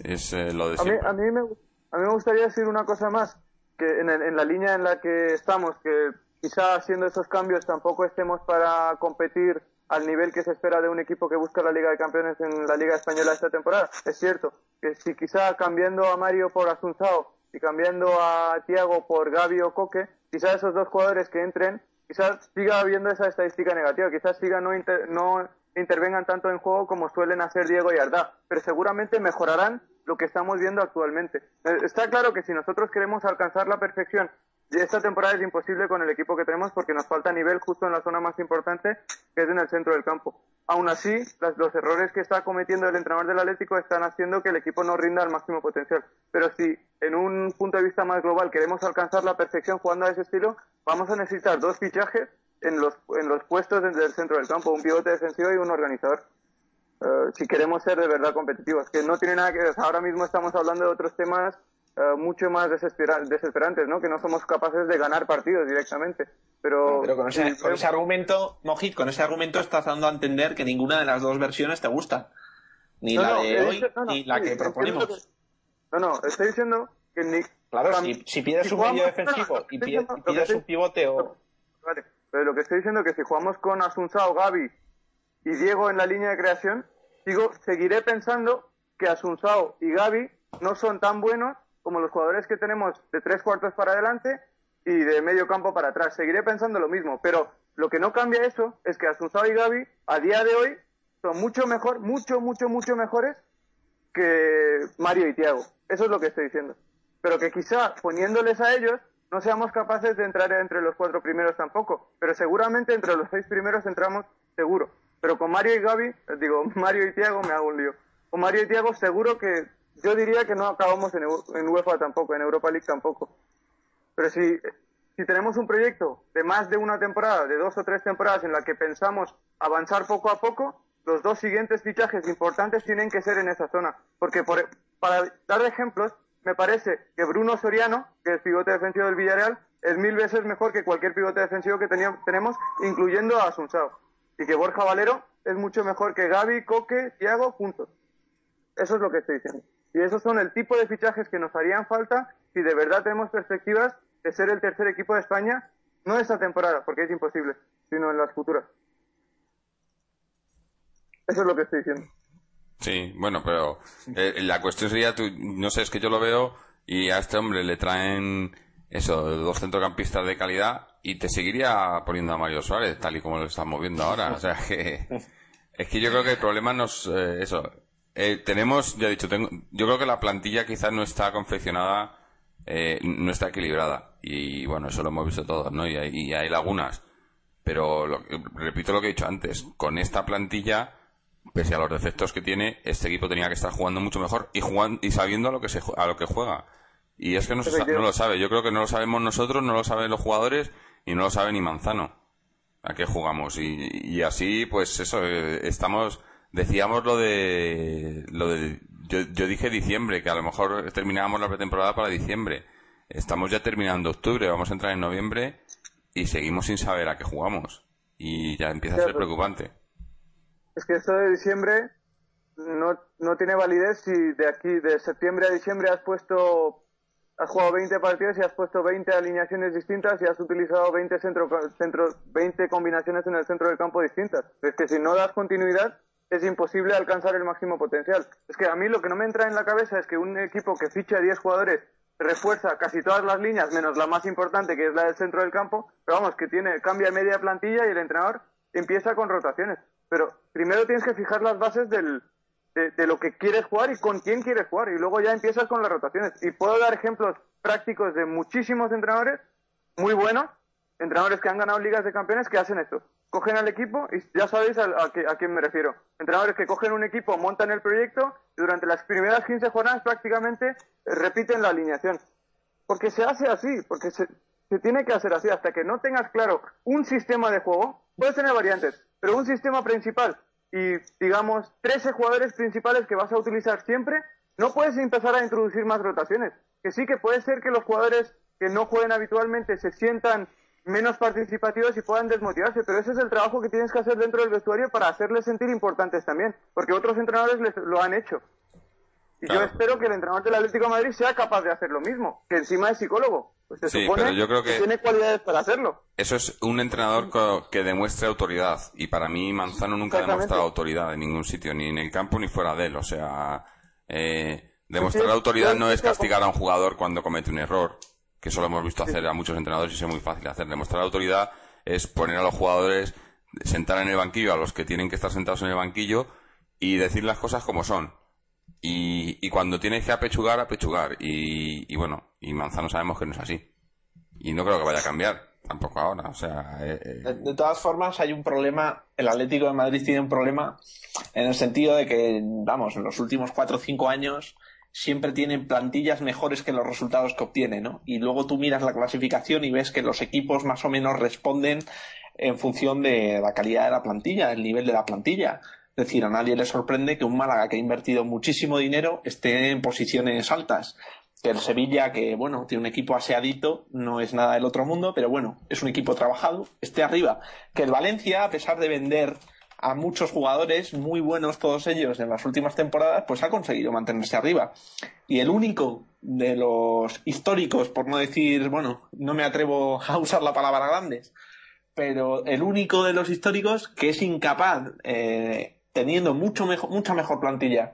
Es eh, lo de A mí, a, mí me, a mí me gustaría decir una cosa más, que en, el- en la línea en la que estamos, que quizá haciendo esos cambios tampoco estemos para competir al nivel que se espera de un equipo que busca la Liga de Campeones en la Liga Española esta temporada. Es cierto que si quizá cambiando a Mario por Asunzao y cambiando a Tiago por Gaby o Coque, quizá esos dos jugadores que entren, quizás siga habiendo esa estadística negativa, quizás siga no, inter- no intervengan tanto en juego como suelen hacer Diego y Arda, pero seguramente mejorarán lo que estamos viendo actualmente. Eh, Está claro que si nosotros queremos alcanzar la perfección, esta temporada es imposible con el equipo que tenemos porque nos falta nivel justo en la zona más importante, que es en el centro del campo. Aún así, las- los errores que está cometiendo el entrenador del Atlético están haciendo que el equipo no rinda al máximo potencial. Pero si en un punto de vista más global queremos alcanzar la perfección jugando a ese estilo, vamos a necesitar dos fichajes en los, en los puestos desde el centro del campo, un pivote defensivo y un organizador. Eh, si queremos ser de verdad competitivos, que no tiene nada que ver, ahora mismo estamos hablando de otros temas eh, mucho más desespera- desesperantes, ¿no? Que no somos capaces de ganar partidos directamente. Pero, Pero con ese, con ese argumento, Mojit, con ese argumento estás dando a entender que ninguna de las dos versiones te gusta. Ni No, la no, de hoy, dicho- no, no, ni la sí, que proponemos. que- No, no, estoy diciendo que ni... Claro, si, si pides si un medio defensivo y pides, y un pivote o... Vale, pero lo que estoy diciendo es que si jugamos con Asunzao, Gaby y Diego en la línea de creación, sigo, seguiré pensando que Asunzao y Gaby no son tan buenos como los jugadores que tenemos de tres cuartos para adelante y de medio campo para atrás. Seguiré pensando lo mismo, pero lo que no cambia eso es que Asunzao y Gaby a día de hoy son mucho mejor, mucho, mucho, mucho mejores que Mario y Tiago. Eso es lo que estoy diciendo. Pero que quizá poniéndoles a ellos no seamos capaces de entrar entre los cuatro primeros tampoco. Pero seguramente entre los seis primeros entramos seguro. Pero con Mario y Gaby, digo, Mario y Tiago me hago un lío. Con Mario y Tiago seguro que yo diría que no acabamos en, UEFA tampoco, en Europa League tampoco. Pero si, si tenemos un proyecto de más de una temporada, de dos o tres temporadas en la que pensamos avanzar poco a poco, los dos siguientes fichajes importantes tienen que ser en esa zona. Porque por- para dar ejemplos, me parece que Bruno Soriano, que es pivote defensivo del Villarreal, es mil veces mejor que cualquier pivote defensivo que teníamos, tenemos, incluyendo a Asunsao. Y que Borja Valero es mucho mejor que Gaby, Coque, Thiago, juntos. Eso es lo que estoy diciendo. Y esos son el tipo de fichajes que nos harían falta si de verdad tenemos perspectivas de ser el tercer equipo de España, no esta temporada, porque es imposible, sino en las futuras. Eso es lo que estoy diciendo. Sí, bueno, pero eh, la cuestión sería, tú, no sé, es que yo lo veo y a este hombre le traen eso, dos centrocampistas de calidad y te seguiría poniendo a Mario Suárez, tal y como lo estamos viendo ahora. O sea, que es que yo creo que el problema nos, eh, eso, eh, tenemos, ya he dicho, tengo, yo creo que la plantilla quizás no está confeccionada, eh, no está equilibrada y bueno, eso lo hemos visto todos, ¿no? Y hay, y hay lagunas. Pero lo- repito lo que he dicho antes, con esta plantilla pese a los defectos que tiene, este equipo tenía que estar jugando mucho mejor y jugando, y sabiendo a lo que se a lo que juega. Y es que no, se no lo sabe. Yo creo que no lo sabemos nosotros, no lo saben los jugadores y no lo sabe ni Manzano. ¿A qué jugamos? Y, y así, pues eso, eh, estamos, decíamos lo de, lo de, yo, yo dije diciembre, que a lo mejor terminábamos la pretemporada para diciembre. Estamos ya terminando octubre, vamos a entrar en noviembre y seguimos sin saber a qué jugamos. Y ya empieza a ser preocupante. Es que esto de diciembre no, no tiene validez si de aquí, de septiembre a diciembre, has puesto, has jugado 20 partidos y has puesto 20 alineaciones distintas y has utilizado 20, centro, centro, 20 combinaciones en el centro del campo distintas. Es que si no das continuidad, es imposible alcanzar el máximo potencial. Es que a mí lo que no me entra en la cabeza es que un equipo que ficha 10 jugadores refuerza casi todas las líneas, menos la más importante, que es la del centro del campo, pero vamos, que tiene, cambia media plantilla y el entrenador empieza con rotaciones. Pero primero tienes que fijar las bases del, de, lo que quieres jugar y con quién quieres jugar, y luego ya empiezas con las rotaciones. Y puedo dar ejemplos prácticos de muchísimos entrenadores muy buenos, entrenadores que han ganado ligas de campeones que hacen esto. Cogen al equipo y ya sabéis a, a, quién me refiero. Entrenadores que cogen un equipo, montan el proyecto y durante las primeras 15 jornadas prácticamente repiten la alineación. Porque se hace así, porque se, se tiene que hacer así. Hasta que no tengas claro un sistema de juego, puedes tener variantes, pero un sistema principal y, digamos, 13 jugadores principales que vas a utilizar siempre, no puedes empezar a introducir más rotaciones. Que sí que puede ser que los jugadores que no jueguen habitualmente se sientan menos participativos y puedan desmotivarse, pero ese es el trabajo que tienes que hacer dentro del vestuario para hacerles sentir importantes también, porque otros entrenadores les, lo han hecho. Y yo espero que el entrenador del Atlético de Madrid sea capaz de hacer lo mismo, que encima es psicólogo. Pues se supone pero yo creo que, tiene cualidades para hacerlo. Eso es un entrenador que demuestre autoridad. Y para mí Manzano nunca ha demostrado autoridad en ningún sitio, ni en el campo ni fuera de él. O sea, eh, demostrar autoridad no es castigar a un jugador cuando comete un error, que eso lo hemos visto hacer a muchos entrenadores y es muy fácil hacer. Demostrar autoridad es poner a los jugadores, sentar en el banquillo a los que tienen que estar sentados en el banquillo y decir las cosas como son y, y cuando tienes que apechugar, apechugar. Y, bueno, y Manzano sabemos que no es así. Y no creo que vaya a cambiar tampoco ahora. O sea, eh, eh. De, todas formas, hay un problema. El Atlético de Madrid tiene un problema en el sentido de que, vamos, en los últimos cuatro o cinco años siempre tienen plantillas mejores que los resultados que obtienen, ¿no? Y luego tú miras la clasificación y ves que los equipos más o menos responden en función de la calidad de la plantilla, el nivel de la plantilla. Es decir, a nadie le sorprende que un Málaga que ha invertido muchísimo dinero esté en posiciones altas. Que el Sevilla, que bueno, tiene un equipo aseadito, no es nada del otro mundo, pero bueno, es un equipo trabajado, esté arriba. Que el Valencia, a pesar de vender a muchos jugadores, muy buenos todos ellos en las últimas temporadas, pues ha conseguido mantenerse arriba. Y el único de los históricos, por no decir, bueno, no me atrevo a usar la palabra grandes, pero el único de los históricos que es incapaz eh, teniendo mucho mejor, mucha mejor plantilla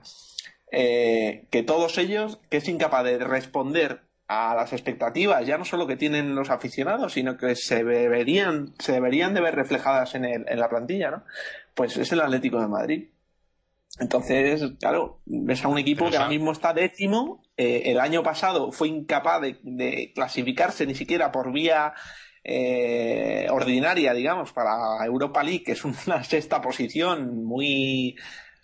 eh, que todos ellos, que es incapaz de responder a las expectativas, ya no solo que tienen los aficionados, sino que se deberían, se deberían de ver reflejadas en, el, en la plantilla, ¿no? Pues es el Atlético de Madrid. Entonces, claro, ves a un equipo que ahora mismo está décimo, eh, el año pasado fue incapaz de clasificarse ni siquiera por vía eh, ordinaria, digamos, para Europa League, que es una sexta posición muy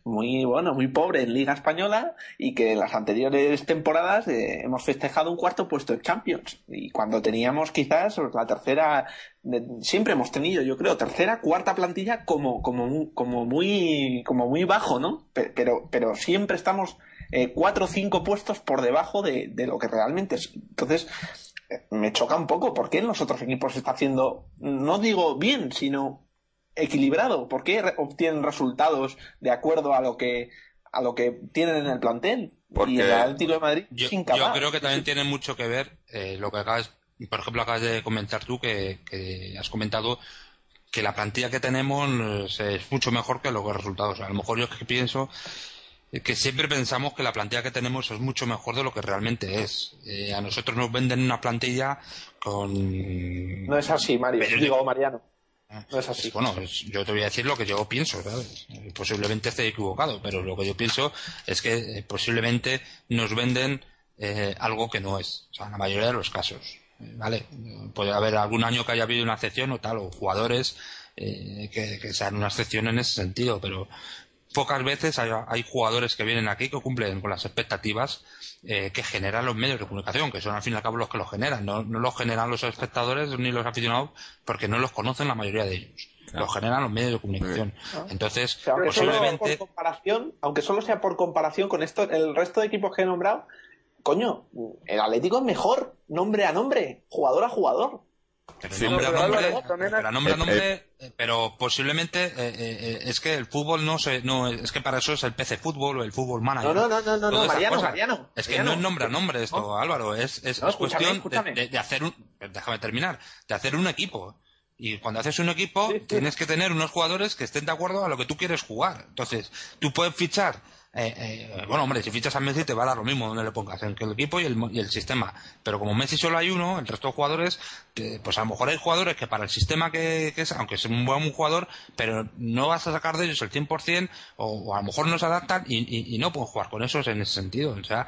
muy bueno, muy pobre en Liga Española y que en las anteriores temporadas eh, hemos festejado un cuarto puesto en Champions y cuando teníamos quizás la tercera siempre hemos tenido, yo creo, tercera, cuarta plantilla como como como muy como muy bajo, ¿no? Pero pero siempre estamos eh, cuatro o cinco puestos por debajo de, de lo que realmente es. Entonces, me choca un poco. ¿Por qué en los otros equipos se está haciendo, no digo bien, sino equilibrado? ¿Por qué obtienen resultados de acuerdo a lo que, a lo que tienen en el plantel? Porque y el Atlético de Madrid yo, yo creo que también tiene mucho que ver eh, lo que acabas, por ejemplo, acabas de comentar tú, que, que has comentado que la plantilla que tenemos es mucho mejor que los resultados. A lo mejor yo es que pienso que siempre pensamos que la plantilla que tenemos es mucho mejor de lo que realmente es. Eh, a nosotros nos venden una plantilla con... No es así, Mario. Digo, Mariano. Ah, no es así. Bueno, yo te voy a decir lo que yo pienso, ¿sabes? Posiblemente esté equivocado, pero lo que yo pienso es que eh, posiblemente nos venden eh, algo que no es. O sea, en la mayoría de los casos. ¿Vale? Puede haber algún año que haya habido una excepción o tal, o jugadores que, que sean una excepción en ese sentido, pero pocas veces hay, jugadores que vienen aquí que cumplen con las expectativas eh, que generan los medios de comunicación, que son al fin y al cabo los que los generan. No, no los generan los espectadores ni los aficionados porque no los conocen la mayoría de ellos. Los generan los medios de comunicación. Entonces, posiblemente. Por comparación, aunque solo sea por comparación con esto, el resto de equipos que he nombrado, coño, el Atlético es mejor, nombre a nombre, jugador a jugador. Pero nombre a nombre, pero nombre a nombre, pero posiblemente eh, eh, es que el fútbol no se, no es que para eso es el PC fútbol o el fútbol manager. No, no, no, no, no Mariano, Mariano, Es que no es nombre a nombre esto, Álvaro, es, es, cuestión De, de, hacer un, déjame terminar, de hacer un equipo. Y cuando haces un equipo, tienes que tener unos jugadores que estén de acuerdo a lo que tú quieres jugar. Entonces, tú puedes fichar eh, eh, bueno, hombre, si fichas a Messi te va a dar lo mismo donde le pongas, en el equipo y el, y el sistema. Pero como Messi solo hay uno, el resto de jugadores, pues a lo mejor hay jugadores que para el sistema que, es, aunque es un buen jugador, pero no vas a sacar de ellos el 100% o, o a lo mejor no se adaptan y, y, no pueden jugar con esos en ese sentido. O sea,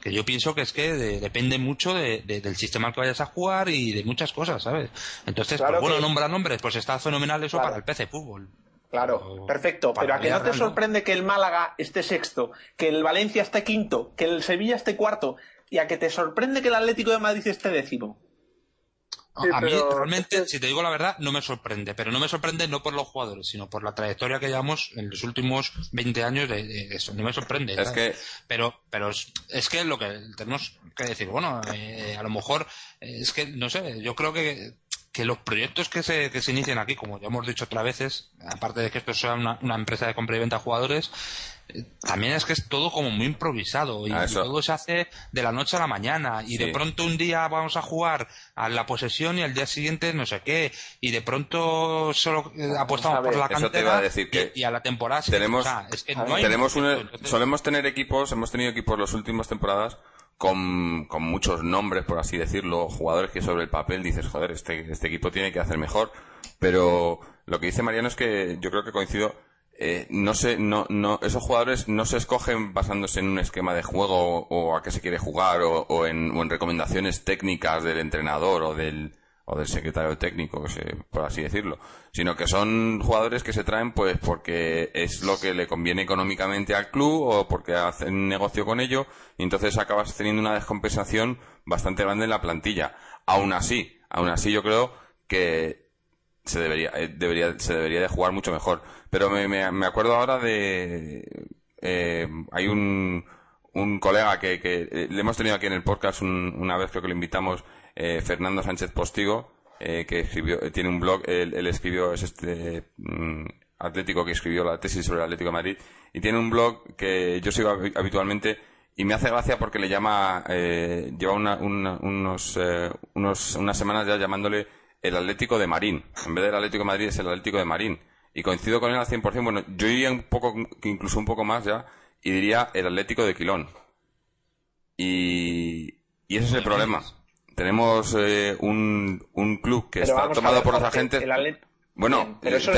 que yo pienso que es que depende mucho de, del sistema que vayas a jugar y de muchas cosas, ¿sabes? Entonces, pues, bueno, nombra nombres, pues está fenomenal eso para el PC Fútbol. Claro, perfecto. Pero ¿a que no te sorprende que el Málaga esté sexto, que el Valencia esté quinto, que el Sevilla esté cuarto y a que te sorprende que el Atlético de Madrid esté décimo? a mí realmente, si te digo la verdad, no me sorprende, pero no me sorprende no por los jugadores, sino por la trayectoria que llevamos en los últimos 20 años de, eso. No me sorprende. Es que... Pero, pero es, que lo que tenemos que decir, bueno, eh, a lo mejor es que, no sé, yo creo que que los proyectos que se, que se inician aquí, como ya hemos dicho otras veces, aparte de que esto sea una, empresa de compra y venta de jugadores, eh, también es que es todo como muy improvisado y, ah, todo se hace de la noche a la mañana. Y de pronto un día vamos a jugar a la posesión y al día siguiente no sé qué. Y de pronto solo eh, apostamos por la cantera y, a la temporada tenemos, tenemos solemos tener equipos hemos tenido equipos las últimas temporadas con, con muchos nombres, por así decirlo, jugadores que sobre el papel dices, joder, este, este equipo tiene que hacer mejor. Pero lo que dice Mariano es que yo creo que coincido, eh, no sé, no, no, esos jugadores no se escogen basándose en un esquema de juego o, a qué se quiere jugar o, o, en, o en recomendaciones técnicas del entrenador o del, o del secretario técnico, por así decirlo, sino que son jugadores que se traen pues porque es lo que le conviene económicamente al club o porque hacen negocio con ello y entonces acabas teniendo una descompensación bastante grande en la plantilla. Aún así, aún así yo creo que se debería, eh, debería se debería de jugar mucho mejor. Pero me, me, acuerdo ahora de eh, hay un un colega que, que eh, le hemos tenido aquí en el podcast una vez creo que lo invitamos eh, Fernando Sánchez Postigo, eh, que escribió, eh, tiene un blog, él, escribió, es este mm, atlético que escribió la tesis sobre el Atlético de Madrid, y tiene un blog que yo sigo habitualmente, y me hace gracia porque le llama, lleva una, unos, unos, unas semanas ya llamándole el Atlético de Marín. En vez del Atlético de Madrid es el Atlético de Marín. Y coincido con él al 100%. Bueno, yo iría un poco, incluso un poco más ya, y diría el Atlético de Quilón. Y, y ese es el problema tenemos eh, un, un club que está tomado por los agentes. Bueno, pero eso,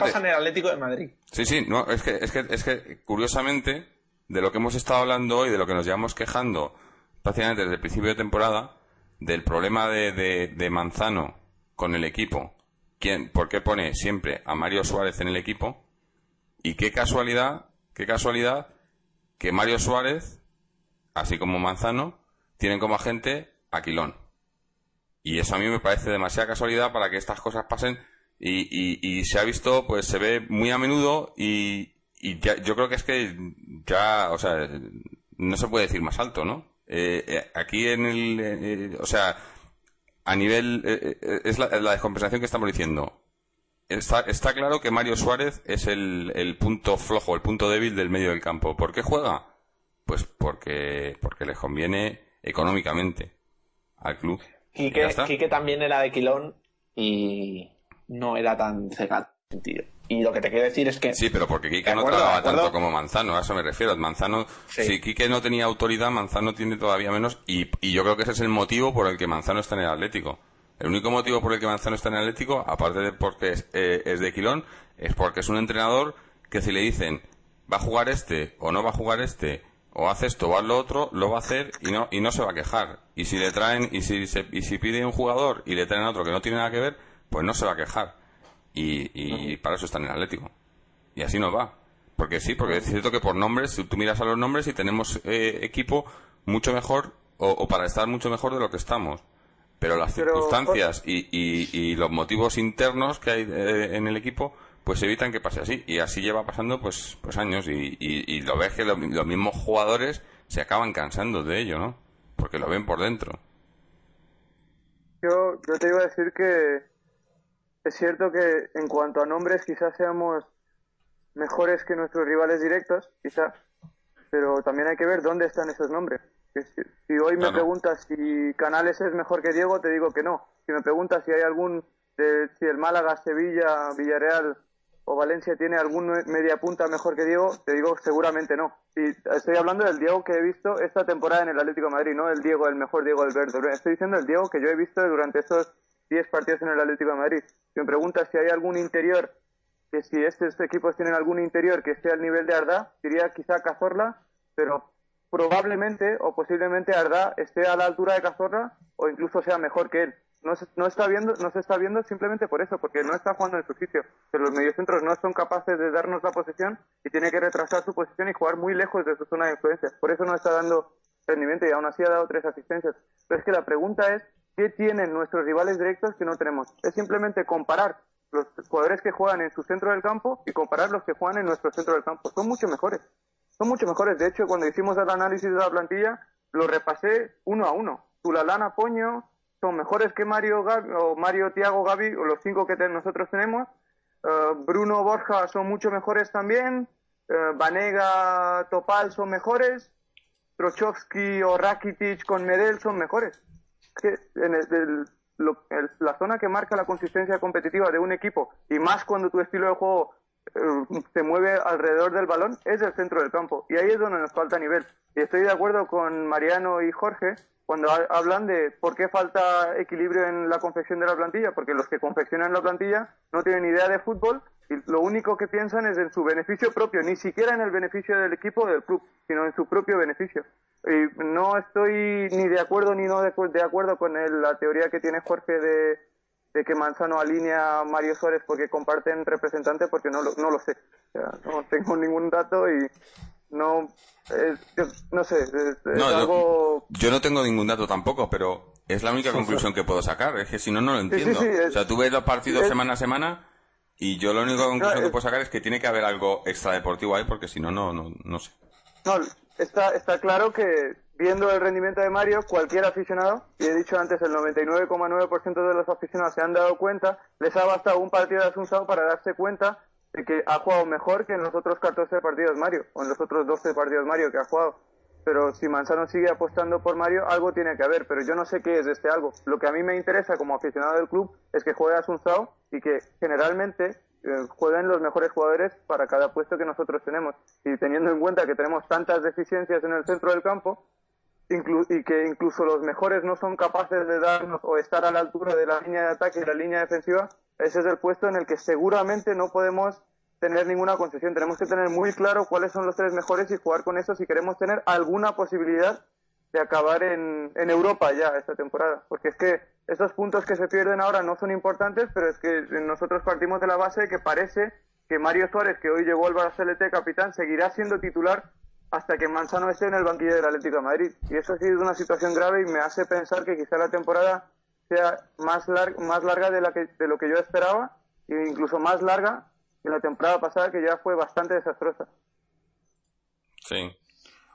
pasa en el Atlético de Madrid. Sí, sí, no, es que, es que, es que curiosamente, de lo que hemos estado hablando hoy, de lo que nos llevamos quejando prácticamente desde el principio de temporada, del problema de, de, de Manzano con el equipo, ¿quién, ¿por qué pone siempre a Mario Suárez en el equipo? Y qué casualidad, qué casualidad que Mario Suárez, así como Manzano, tienen como agente a Quilón. Y eso a mí me parece demasiada casualidad para que estas cosas pasen y, se ha visto, pues se ve muy a menudo y, yo creo que es que ya, o sea, no se puede decir más alto, ¿no? Eh, eh, aquí en el, eh, o sea, a nivel, es la, descompensación que estamos diciendo. Está, está claro que Mario Suárez es el, el punto flojo, el punto débil del medio del campo. ¿Por qué juega? Pues porque, porque les conviene económicamente al club. Quique, también era de Quilón y no era tan cegado. Y lo que te quiero decir es que. Sí, pero porque Quique no trabajaba tanto como Manzano, a eso me refiero. Manzano, si Quique no tenía autoridad, Manzano tiene todavía menos. Y, yo creo que ese es el motivo por el que Manzano está en el Atlético. El único motivo por el que Manzano está en el Atlético, aparte de porque es, eh, es de Quilón, es porque es un entrenador que si le dicen va a jugar este o no va a jugar este o hace esto o haz lo otro, lo va a hacer y no, y no se va a quejar. Y si le traen, y si, y si pide un jugador y le traen otro que no tiene nada que ver, pues no se va a quejar. Y, y para eso está en el Atlético. Y así nos va. Porque sí, porque es cierto que por nombres, tú miras a los nombres y tenemos eh, equipo mucho mejor, o, para estar mucho mejor de lo que estamos. Pero las circunstancias y, y, y, los motivos internos que hay eh, en el equipo, pues evitan que pase así. Y así lleva pasando pues, pues años y, y, lo ves que los mismos jugadores se acaban cansando de ello, ¿no? Porque lo ven por dentro. Yo, yo te iba a decir que es cierto que en cuanto a nombres quizás seamos mejores que nuestros rivales directos, quizás, pero también hay que ver dónde están esos nombres. Si, hoy me preguntas si Canales es mejor que Diego, te digo que no. Si me preguntas si hay algún, si el Málaga, Sevilla, Villarreal o Valencia tiene algún media punta mejor que Diego, te digo seguramente no. Y estoy hablando del Diego que he visto esta temporada en el Atlético de Madrid, no el Diego, el mejor Diego del Verde. Estoy diciendo el Diego que yo he visto durante estos 10 partidos en el Atlético de Madrid. Si me preguntas si hay algún interior, si estos equipos tienen algún interior que esté al nivel de Arda, diría quizá Cazorla, pero probablemente o posiblemente Arda esté a la altura de Cazorla o incluso sea mejor que él no se, no está viendo, no se está viendo simplemente por eso, porque no está jugando en su sitio. Pero los mediocentros no son capaces de darnos la posesión y tiene que retrasar su posición y jugar muy lejos de su zona de influencia. Por eso no está dando rendimiento y aún así ha dado tres asistencias. Pero es que la pregunta es, ¿qué tienen nuestros rivales directos que no tenemos? Es simplemente comparar los jugadores que juegan en su centro del campo y comparar los que juegan en nuestro centro del campo. Son mucho mejores. Son mucho mejores. De hecho, cuando hicimos el análisis de la plantilla, lo repasé uno a uno. Tulalana, Poño, son mejores que Mario o Mario, Tiago, Gaby, o los cinco que nosotros tenemos. Eh, Bruno, Borja son mucho mejores también. Uh, Vanega, Topal son mejores. Trochovsky o Rakitic con Medel son mejores. Que en el, la zona que marca la consistencia competitiva de un equipo, y más cuando tu estilo de juego eh, se mueve alrededor del balón, es el centro del campo. Y ahí es donde nos falta nivel. Y estoy de acuerdo con Mariano y Jorge cuando hablan de por qué falta equilibrio en la confección de la plantilla, porque los que confeccionan la plantilla no tienen idea de fútbol y lo único que piensan es en su beneficio propio, ni siquiera en el beneficio del equipo o del club, sino en su propio beneficio. Y no estoy ni de acuerdo ni no de, acuerdo con la teoría que tiene Jorge de, que Manzano alinea a Mario Suárez porque comparten representante, porque no lo, no lo sé. no tengo ningún dato y no no sé, yo, no tengo ningún dato tampoco, pero es la única conclusión que puedo sacar. Es que si no, no lo entiendo. o sea, tú ves los partidos semana a semana y yo la única conclusión que puedo sacar es que tiene que haber algo extradeportivo ahí porque si no, no, no, no sé. No, está, está claro que viendo el rendimiento de Mario, cualquier aficionado, y he dicho antes, el 99,9% de los aficionados se han dado cuenta, les ha bastado un partido de Asunción para darse cuenta que ha jugado mejor que en los otros 14 partidos Mario, o en los otros 12 partidos Mario que ha jugado. Pero si Manzano sigue apostando por Mario, algo tiene que haber, pero yo no sé qué es este algo. Lo que a mí me interesa como aficionado del club es que juegue Asunzao y que generalmente eh, jueguen los mejores jugadores para cada puesto que nosotros tenemos. Y teniendo en cuenta que tenemos tantas deficiencias en el centro del campo, y que incluso los mejores no son capaces de darnos o estar a la altura de la línea de ataque y la línea defensiva, ese es el puesto en el que seguramente no podemos tener ninguna concesión. Tenemos que tener muy claro cuáles son los tres mejores y jugar con eso si queremos tener alguna posibilidad de acabar en, en Europa ya esta temporada. Porque es que esos puntos que se pierden ahora no son importantes, pero es que nosotros partimos de la base que parece que Mario Suárez, que hoy llegó al Barcelete capitán, seguirá siendo titular hasta que Manzano esté en el banquillo del Atlético de Madrid. Y eso ha sido una situación grave y me hace pensar que quizá la temporada más larga de, la que, de lo que yo esperaba e incluso más larga que la temporada pasada que ya fue bastante desastrosa. Sí.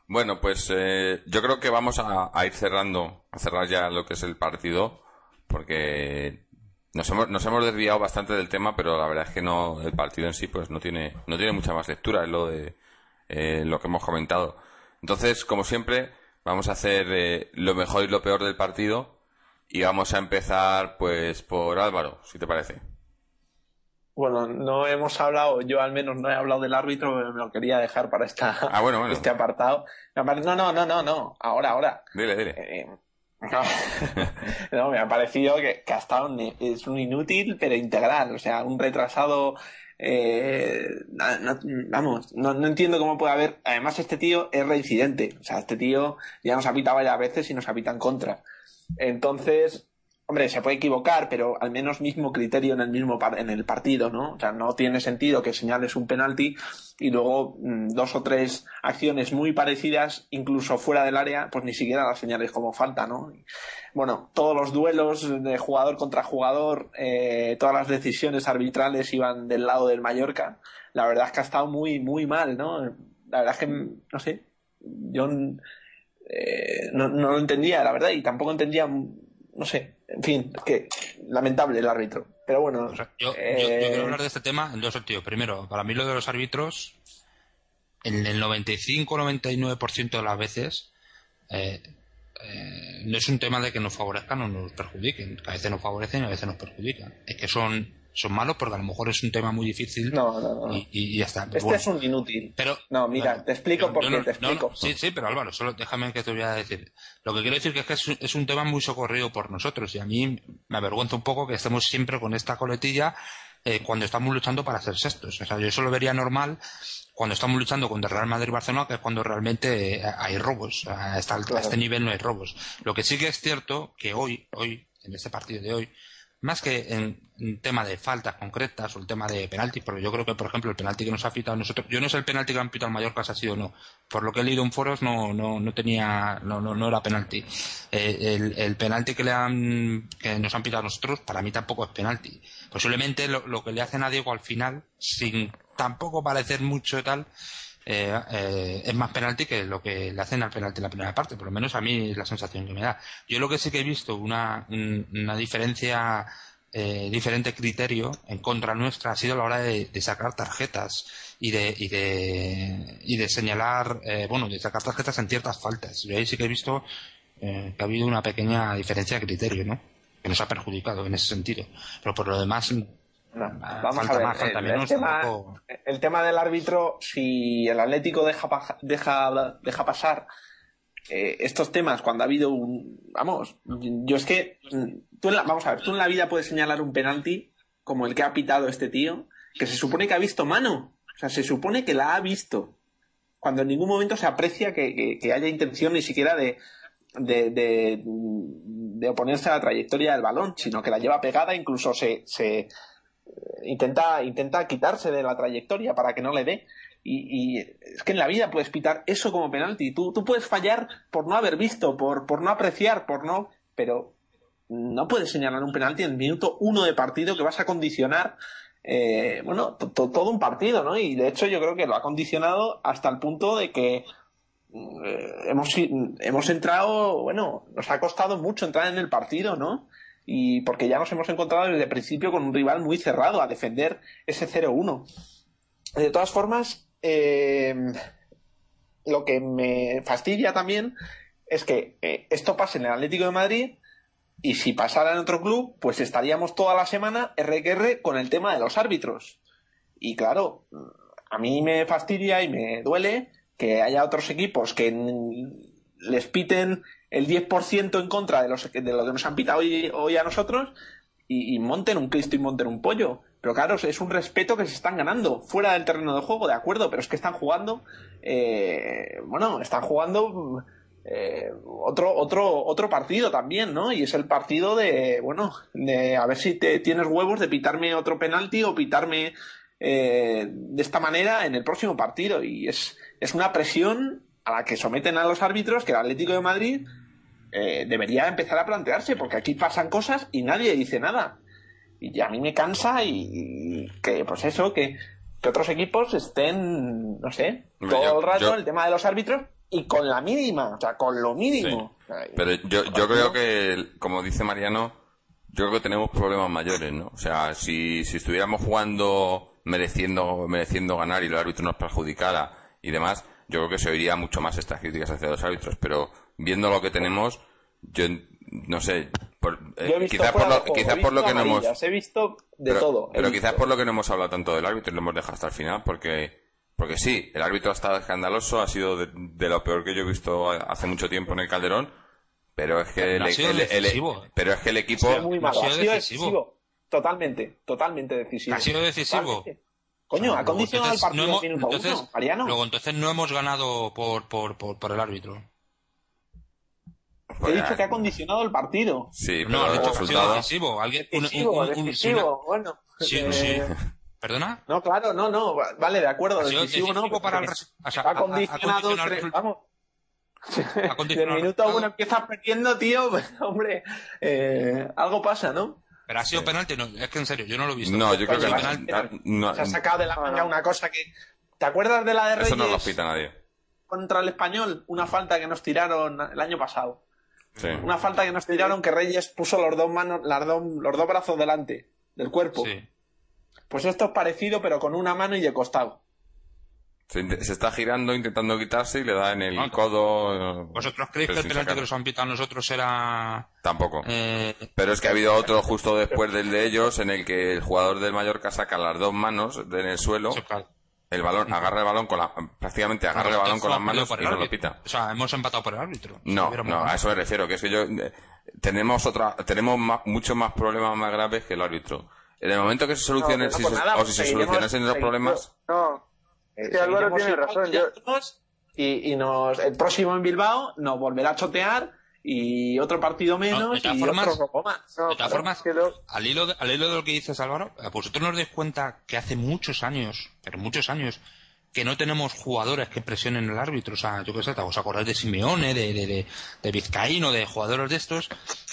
Bueno, pues eh, yo creo que vamos a, ir cerrando, a cerrar ya lo que es el partido, porque nos hemos, nos hemos desviado bastante del tema, pero la verdad es que no, el partido en sí pues no tiene, no tiene mucha más lectura, es lo de eh, lo que hemos comentado. Entonces, como siempre, vamos a hacer eh, lo mejor y lo peor del partido y vamos a empezar pues por Álvaro, si te parece. Bueno, no hemos hablado, yo al menos no he hablado del árbitro, me lo quería dejar para esta, ah, bueno, este apartado. No, no, no, no, no, ahora, ahora. Dile, dile. Eh, no, me ha parecido que, que ha estado es un inútil, pero integral, o sea, un retrasado eh, vamos, no, no, entiendo cómo puede haber. Además, este tío es reincidente. O sea, este tío ya nos ha pitado varias veces y nos ha pitado en contra. Entonces, Hombre, se puede equivocar, pero al menos mismo criterio en el mismo en el partido, ¿no? O sea, no tiene sentido que señales un penalti y luego mm, dos o tres acciones muy parecidas, incluso fuera del área, pues ni siquiera las señales como falta, ¿no? Bueno, todos los duelos de jugador contra jugador, eh, todas las decisiones arbitrales iban del lado del Mallorca. La verdad es que ha estado muy, muy mal, ¿no? La verdad es que, no sé, yo eh, no, no lo entendía, la verdad, y tampoco entendía no sé, en fin, que lamentable el árbitro. Pero bueno. yo, quiero eh, hablar de este tema en dos sentidos. Primero, para mí lo de los árbitros, en el 95-99% de las veces, eh, eh, no es un tema de que nos favorezcan o nos perjudiquen. A veces nos favorecen y a veces nos perjudican. Es que son son malos porque a lo mejor es un tema muy difícil. No, no, no. Y, ya está. Este es un inútil. Pero, no, mira, te explico por qué te explico. sí, sí, pero Álvaro, solo déjame que te voy a decir. Lo que quiero decir que es que es, es un tema muy socorrido por nosotros y a mí me avergüenza un poco que estemos siempre con esta coletilla eh, cuando estamos luchando para hacer sextos. O sea, yo eso lo vería normal cuando estamos luchando contra Real Madrid y Barcelona, que es cuando realmente eh, hay robos. A, a este nivel no hay robos. Lo que sí que es cierto que hoy, hoy, en este partido de hoy, más que en, tema de faltas concretas o el tema de penaltis, porque yo creo que, por ejemplo, el penalti que nos ha pitado nosotros, yo no sé el penalti que han pitado el Mallorca ha sido o no. Por lo que he leído en foros no, no, no tenía, no, no, no era penalti. Eh, el, penalti que le han, que nos han pitado nosotros, para mí tampoco es penalti. Posiblemente lo, lo que le hacen a Diego al final, sin tampoco parecer mucho tal, eh, eh, es más penalti que lo que le hacen al penalti en la primera parte, por lo menos a mí es la sensación que me da. Yo lo que sí que he visto una, una diferencia, eh, diferente criterio en contra nuestra ha sido a la hora de, sacar tarjetas y de, y de, y de señalar, eh, bueno, de sacar tarjetas en ciertas faltas. Yo ahí sí que he visto eh, que ha habido una pequeña diferencia de criterio, ¿no? Que nos ha perjudicado en ese sentido. Pero por lo demás, vamos a ver, el, tema, del árbitro, si el Atlético deja, deja, deja pasar eh, estos temas cuando ha habido un... Vamos, yo es que... Tú vamos a ver, tú en la vida puedes señalar un penalti como el que ha pitado este tío, que se supone que ha visto mano. O sea, se supone que la ha visto. Cuando en ningún momento se aprecia que, haya intención ni siquiera de, de, de, oponerse a la trayectoria del balón, sino que la lleva pegada, incluso se, se, intenta, intenta quitarse de la trayectoria para que no le dé. Y, es que en la vida puedes pitar eso como penalti. Tú, tú puedes fallar por no haber visto, por, por no apreciar, por no. Pero no puedes señalar un penalti en el minuto uno de partido que vas a condicionar. Eh, bueno, todo un partido, ¿no? Y de hecho yo creo que lo ha condicionado hasta el punto de que eh, hemos, hemos entrado, bueno, nos ha costado mucho entrar en el partido, ¿no? Y porque ya nos hemos encontrado desde el principio con un rival muy cerrado a defender ese 0-1. De todas formas, eh, lo que me fastidia también es que eh, esto pase en el Atlético de Madrid y si pasara en otro club, pues estaríamos toda la semana RQR con el tema de los árbitros. Y claro, a mí me fastidia y me duele que haya otros equipos que les piten el 10% en contra de, los, de lo que nos han pitado hoy, hoy a nosotros y, monten un Cristo y monten un pollo. Pero claro, es un respeto que se están ganando fuera del terreno de juego, de acuerdo, pero es que están jugando, eh, bueno, están jugando eh, otro, otro, otro partido también, ¿no? Y es el partido de, bueno, de a ver si te, tienes huevos de pitarme otro penalti o pitarme eh, de esta manera en el próximo partido. Y es, es una presión a la que someten a los árbitros que el Atlético de Madrid eh, debería empezar a plantearse, porque aquí pasan cosas y nadie dice nada. Y a mí me cansa y, que, pues eso, que, otros equipos estén, no sé, todo el rato el tema de los árbitros y con la mínima, o sea, con lo mínimo. Pero yo, yo creo que, como dice Mariano, yo creo que tenemos problemas mayores, ¿no? O sea, si, si estuviéramos jugando mereciendo, mereciendo ganar y el árbitro nos perjudicara y demás, yo creo que se oiría mucho más estas críticas hacia los árbitros, pero viendo lo que tenemos, yo no sé, eh, quizás por lo, por lo que no hemos... He visto de pero, todo. Pero quizás por lo que no hemos hablado tanto del árbitro y lo hemos dejado hasta el final, porque... Porque sí, el árbitro ha estado escandaloso, ha sido de, lo peor que yo he visto hace mucho tiempo en el Calderón, pero es que, el, pero es que el equipo... Ha sido decisivo. Totalmente, totalmente decisivo. Ha sido decisivo. Coño, ha condicionado el partido no minuto entonces, Mariano. Luego, entonces no hemos ganado por, por, por, por el árbitro. He dicho que ha condicionado el partido. Sí, pero no, ha dicho resultado. decisivo. Alguien, decisivo, un, un, decisivo. bueno. Sí, eh... sí. ¿Perdona? No, claro, no, no. Vale, de acuerdo. Decisivo, no. Para el... o sea, ha condicionado. Ha, tres, vamos. Minuto uno empiezas perdiendo, tío, hombre, eh, algo pasa, ¿no? Pero ha sido penalti, no, es que en serio, yo no lo he visto. No, yo creo que penalti, no, se ha sacado de la manga una cosa que. ¿Te acuerdas de la de Reyes? Eso no lo pita nadie. Contra el español, una falta que nos tiraron el año pasado. Sí. Una falta que nos tiraron que Reyes puso los dos manos, las dos, los dos brazos delante del cuerpo. Sí. Pues esto es parecido, pero con una mano y de costado. Se, está girando intentando quitarse y le da en el codo. ¿Vosotros creéis que el penalti que nos han pitado nosotros era.? Tampoco. Eh, pero es que ha habido otro justo después del de ellos en el que el jugador del Mallorca saca las dos manos en el suelo. El balón, agarra el balón con la, prácticamente agarra el balón con las manos y no lo pita. O sea, hemos empatado por el árbitro. No, no, a eso me refiero, que es que yo, eh, tenemos otra, tenemos muchos más problemas más graves que el árbitro. En el momento que se solucionen, si pues o si se solucionasen los problemas. No, Sí, Álvaro tiene razón. Y, nos, el próximo en Bilbao nos volverá a chotear y otro partido menos de y formas, otro más. de todas formas, al, hilo de, al hilo de lo que dices Álvaro, vosotros nos dais cuenta que hace muchos años, pero muchos años, que no tenemos jugadores que presionen al árbitro. O sea, yo qué sé, ¿os acordáis de Simeone, de, de, de, Vizcaíno, de jugadores de estos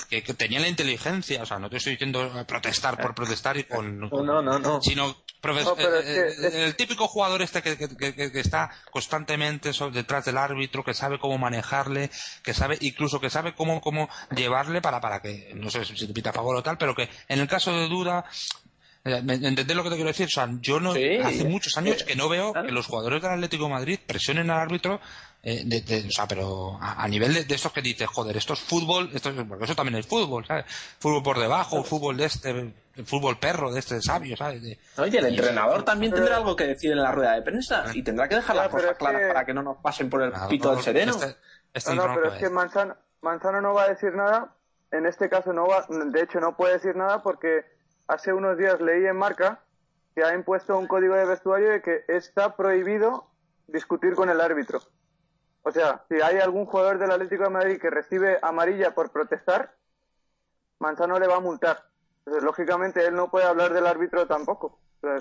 que, tenían la inteligencia? O sea, no te estoy diciendo protestar por protestar y con... No, no, no. no. Sino eh, eh, el típico jugador este que, que, está constantemente detrás del árbitro, que sabe cómo manejarle, que sabe incluso que sabe cómo, cómo llevarle para, para que, no sé si te pita a favor o tal, pero que en el caso de duda ¿Entendés lo que te quiero decir? O sea, yo no, hace muchos años que no veo que los jugadores del Atlético de Madrid presionen al árbitro, eh, de, o sea, pero a, nivel de, estos que dices, joder, esto es fútbol, esto es, porque eso también es fútbol, ¿sabes? Fútbol por debajo, fútbol de este, fútbol perro de este sabio, ¿sabes? Oye, el entrenador también tendrá algo que decir en la rueda de prensa y tendrá que dejar las cosas claras para que no nos pasen por el pito del sereno. Este, este no, pero es que Manzano, Manzano no va a decir nada, en este caso no va, de hecho no puede decir nada porque hace unos días leí en Marca que ha impuesto un código de vestuario de que está prohibido discutir con el árbitro. O sea, si hay algún jugador del Atlético de Madrid que recibe amarilla por protestar, Manzano le va a multar. Entonces, lógicamente, él no puede hablar del árbitro tampoco.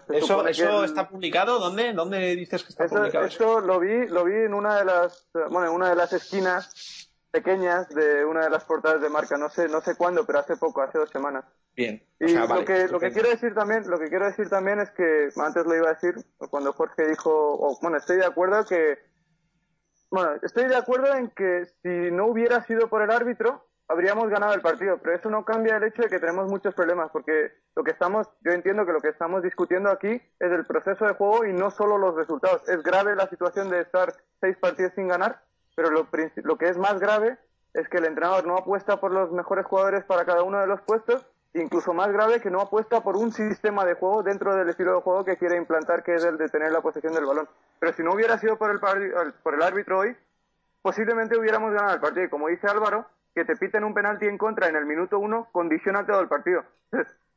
¿Eso, eso está publicado? ¿Dónde? ¿Dónde dices que está publicado? Eso lo vi, lo vi en una de las, bueno, en una de las esquinas pequeñas de una de las portadas de marca. No sé, no sé cuándo, pero hace poco, hace dos semanas. Bien. Y lo, que, lo que quiero decir también, lo que quiero decir también es que antes lo iba a decir cuando Jorge dijo, o, bueno, estoy de acuerdo que, bueno, estoy de acuerdo en que si no hubiera sido por el árbitro habríamos ganado el partido, pero eso no cambia el hecho de que tenemos muchos problemas, porque lo que estamos, yo entiendo que lo que estamos discutiendo aquí es el proceso de juego y no solo los resultados. Es grave la situación de estar seis partidos sin ganar, pero lo, lo que es más grave es que el entrenador no apuesta por los mejores jugadores para cada uno de los puestos incluso más grave que no apuesta por un sistema de juego dentro del estilo de juego que quiere implantar, que es el de tener la posesión del balón. Pero si no hubiera sido por el, por el árbitro hoy, posiblemente hubiéramos ganado el partido. Y como dice Álvaro, que te piten un penalti en contra en el minuto uno condiciona todo el partido.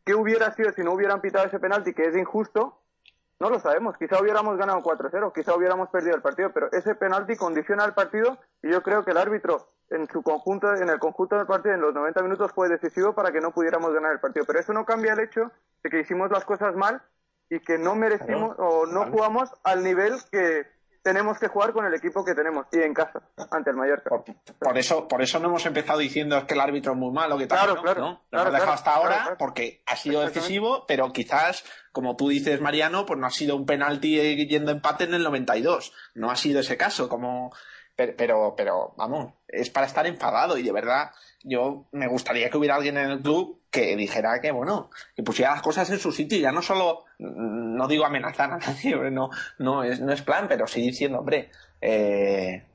¿qué hubiera sido si no hubieran pitado ese penalti, que es injusto? No lo sabemos. Quizá hubiéramos ganado 4-0, quizá hubiéramos perdido el partido, pero ese penalti condiciona el partido y yo creo que el árbitro en su conjunto, en el conjunto del partido, en los 90 minutos fue decisivo para que no pudiéramos ganar el partido. Pero eso no cambia el hecho de que hicimos las cosas mal y que no merecimos o no jugamos al nivel que tenemos que jugar con el equipo que tenemos y en casa ante el Mallorca. Por, eso, por eso no hemos empezado diciendo que el árbitro es muy malo, que tal, claro, claro, ¿no? Lo hemos dejado hasta ahora porque ha sido decisivo, pero quizás, como tú dices, Mariano, pues no ha sido un penalti yendo empate en el 92. No ha sido ese caso, como pero, pero, vamos, es para estar enfadado y de verdad yo me gustaría que hubiera alguien en el club que dijera que, bueno, que pusiera las cosas en su sitio ya no solo, no digo amenazar a nadie, no, no, es, no es plan, pero sí diciendo, hombre, eh,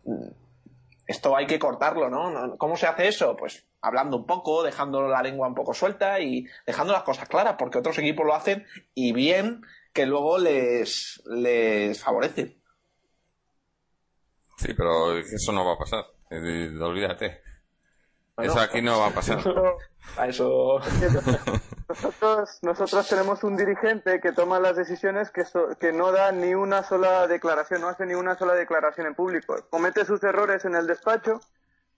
esto hay que cortarlo, ¿no? ¿Cómo se hace eso? Pues hablando un poco, dejando la lengua un poco suelta y dejando las cosas claras, porque otros equipos lo hacen y bien que luego les, les favorece. Sí, pero eso no va a pasar. Olvídate. Eso aquí no va a pasar. A eso. nosotros, nosotros tenemos un dirigente que toma las decisiones que, que no da ni una sola declaración, no hace ni una sola declaración en público. Comete sus errores en el despacho,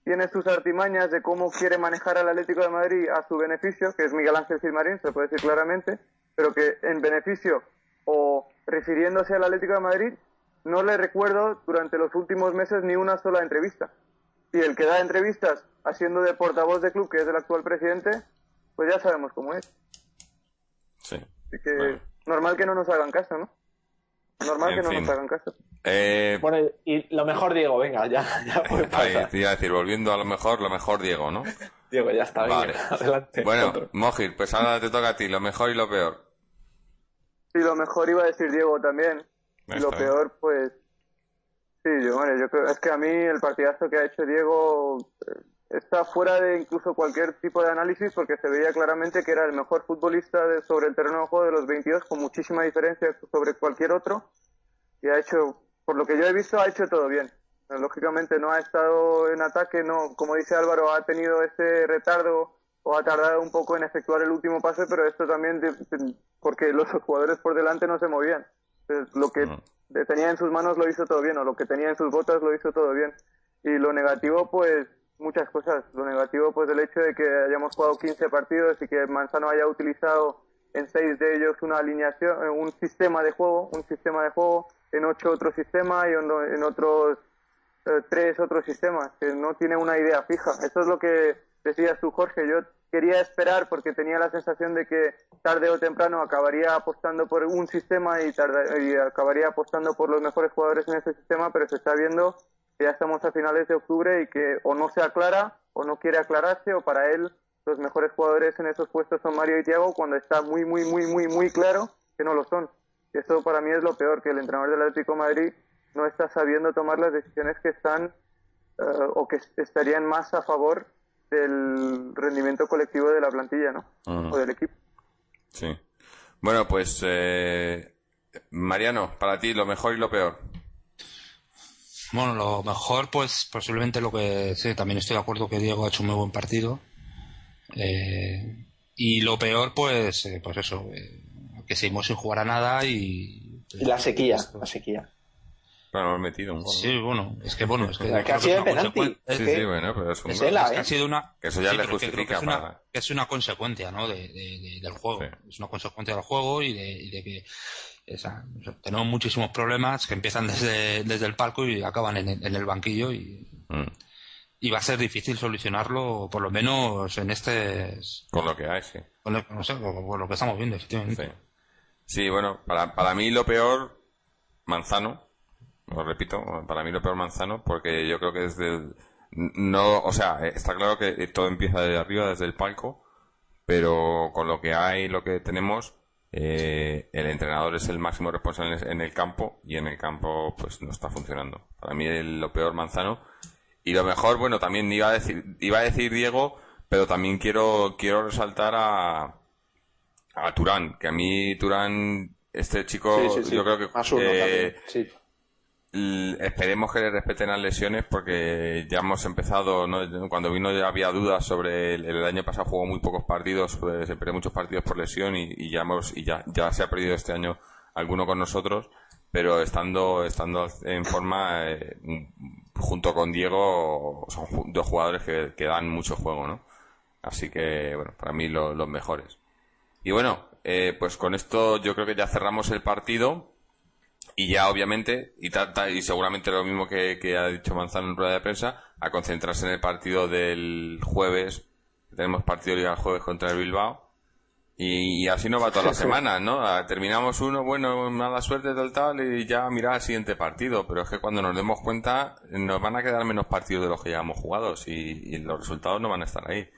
tiene sus artimañas de cómo quiere manejar al Atlético de Madrid a su beneficio, que es Miguel Ángel Gilmarín, se puede decir claramente, pero que en beneficio o refiriéndose al Atlético de Madrid no le recuerdo durante los últimos meses ni una sola entrevista. Y el que da entrevistas haciendo de portavoz de club, que es el actual presidente, pues ya sabemos cómo es. Sí. Así que normal que no nos hagan caso, ¿no? Normal que no nos hagan caso. Eh... Bueno, y lo mejor, Diego, venga, ya, ya te iba a decir, volviendo a lo mejor, lo mejor, Diego, ¿no? Diego, ya está, vale. adelante. Bueno, Mojir, pues ahora te toca a ti, lo mejor y lo peor. Sí, lo mejor iba a decir Diego también. Y lo peor, pues, Sí, yo, bueno, yo creo, es que a mí el partidazo que ha hecho Diego eh, está fuera de incluso cualquier tipo de análisis porque se veía claramente que era el mejor futbolista sobre el terreno de juego de los 22 con muchísima diferencia sobre cualquier otro y ha hecho, por lo que yo he visto, ha hecho todo bien. Lógicamente no ha estado en ataque, no, como dice Álvaro, ha tenido ese retardo o ha tardado un poco en efectuar el último pase, pero esto también porque los jugadores por delante no se movían. lo que tenía en sus manos lo hizo todo bien, o lo que tenía en sus botas lo hizo todo bien. Y lo negativo, pues, muchas cosas. Lo negativo, pues, el hecho de que hayamos jugado 15 partidos y que Manzano haya utilizado en seis de ellos una alineación, eh, un sistema de juego, un sistema de juego, en ocho otro sistema y en otros eh, tres otros sistemas, que no tiene una idea fija. Eso es lo que decías tú, Jorge. Yo quería esperar porque tenía la sensación de que tarde o temprano acabaría apostando por un sistema y, y acabaría apostando por los mejores jugadores en ese sistema, pero se está viendo ya estamos a finales de octubre y que o no se aclara o no quiere aclararse o para él los mejores jugadores en esos puestos son Mario y Thiago cuando está muy, muy, muy, muy, muy claro que no lo son. Y eso para mí es lo peor, que el entrenador del Atlético de Madrid no está sabiendo tomar las decisiones que están eh, o que estarían más a favor del rendimiento colectivo de la plantilla, ¿no? O del equipo. Sí. Bueno, pues eh, Mariano, para ti lo mejor y lo peor. Bueno, lo mejor, pues posiblemente lo que sí, también estoy de acuerdo que Diego ha hecho un muy buen partido. Eh, y lo peor, pues, eh, pues eso, que seguimos sin jugar a nada y. y la sequía, la sequía hemos metido un gol. Sí, bueno, es que bueno, es que, que ha sido penalti. Sí, sí, bueno, pero es un es gol. Es que ha sido una, que eso ya le justifica que es, una, que es una consecuencia, ¿no? De, de, del juego. Es una consecuencia del juego y de, y de que esa, tenemos muchísimos problemas que empiezan desde, desde el palco y acaban en, en el banquillo y, mm. y va a ser difícil solucionarlo, por lo menos en este. Con lo que hay, sí. Con lo, no sé, con, lo que estamos viendo, efectivamente. Sí, sí bueno, para, para mí lo peor, Manzano, os repito, para mí lo peor Manzano, porque yo creo que desde no, o sea, está claro que todo empieza desde arriba, desde el palco, pero con lo que hay, lo que tenemos, eh, el entrenador es el máximo responsable en el campo y en el campo pues no está funcionando. Para mí lo peor Manzano. Y lo mejor, bueno, también iba a decir, iba a decir Diego, pero también quiero quiero resaltar a a Turán, que a mí Turán este chico yo creo que eh, Esperemos que le respeten las lesiones porque ya hemos empezado, cuando vino ya había dudas sobre el, año pasado jugó muy pocos partidos, pues, se perdió muchos partidos por lesión y, ya hemos, y ya, ya se ha perdido este año alguno con nosotros, pero estando, estando en forma eh, junto con Diego son dos jugadores que, dan mucho juego, ¿no? Así que, bueno, para mí los mejores. Y bueno, eh, pues con esto yo creo que ya cerramos el partido y ya obviamente, y, y seguramente lo mismo que, ha dicho Manzano en rueda de prensa, a concentrarse en el partido del jueves. Tenemos partido Liga el jueves contra el Bilbao. Y, así nos va toda la semana, ¿no? Terminamos uno, bueno, mala suerte del tal, y ya mirar al siguiente partido. Pero es que cuando nos demos cuenta, nos van a quedar menos partidos de los que ya hemos jugado y, los resultados no van a estar ahí.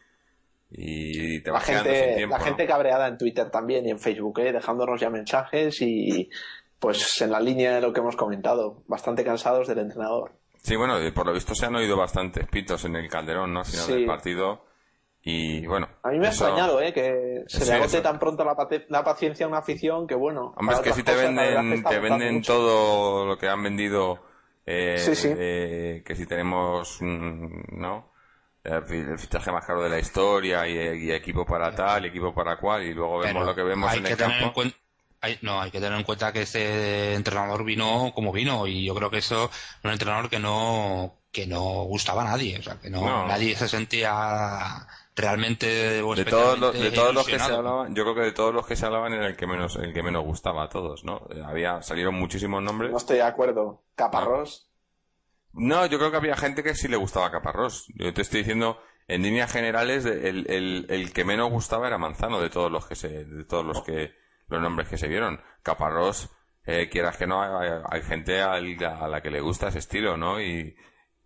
Y te la gente, La gente cabreada en Twitter también y en Facebook, ¿eh? dejándonos ya mensajes y pues en la línea de lo que hemos comentado, bastante cansados del entrenador. Sí, bueno, por lo visto se han oído bastantes pitos en el Calderón, ¿no? Al final del partido. Y bueno. A mí me ha extrañado, ¿eh? Que se le agote tan pronto la, paciencia a una afición que, bueno. Hombre, es que si te venden, te venden todo lo que han vendido. Eh, sí, sí. que si tenemos, ¿no? El fichaje más caro de la historia y, equipo para tal, y equipo para cual, y luego vemos lo que vemos en el campo no, hay que tener en cuenta que este entrenador vino como vino y yo creo que eso es un entrenador que no que no gustaba a nadie, o sea, que no, nadie se sentía realmente de todos los, de todos los que se hablaban, yo creo que de todos los que se hablaban era el que menos el que menos gustaba a todos, ¿no? Había salieron muchísimos nombres. No estoy de acuerdo. Caparrós. No, yo creo que había gente que sí le gustaba Caparrós. Yo te estoy diciendo en líneas generales el, el, el que menos gustaba era Manzano de todos los que se de todos los que los nombres que se vieron. Caparrós, eh, quieras que no, hay, gente a la que le gusta ese estilo, ¿no? Y,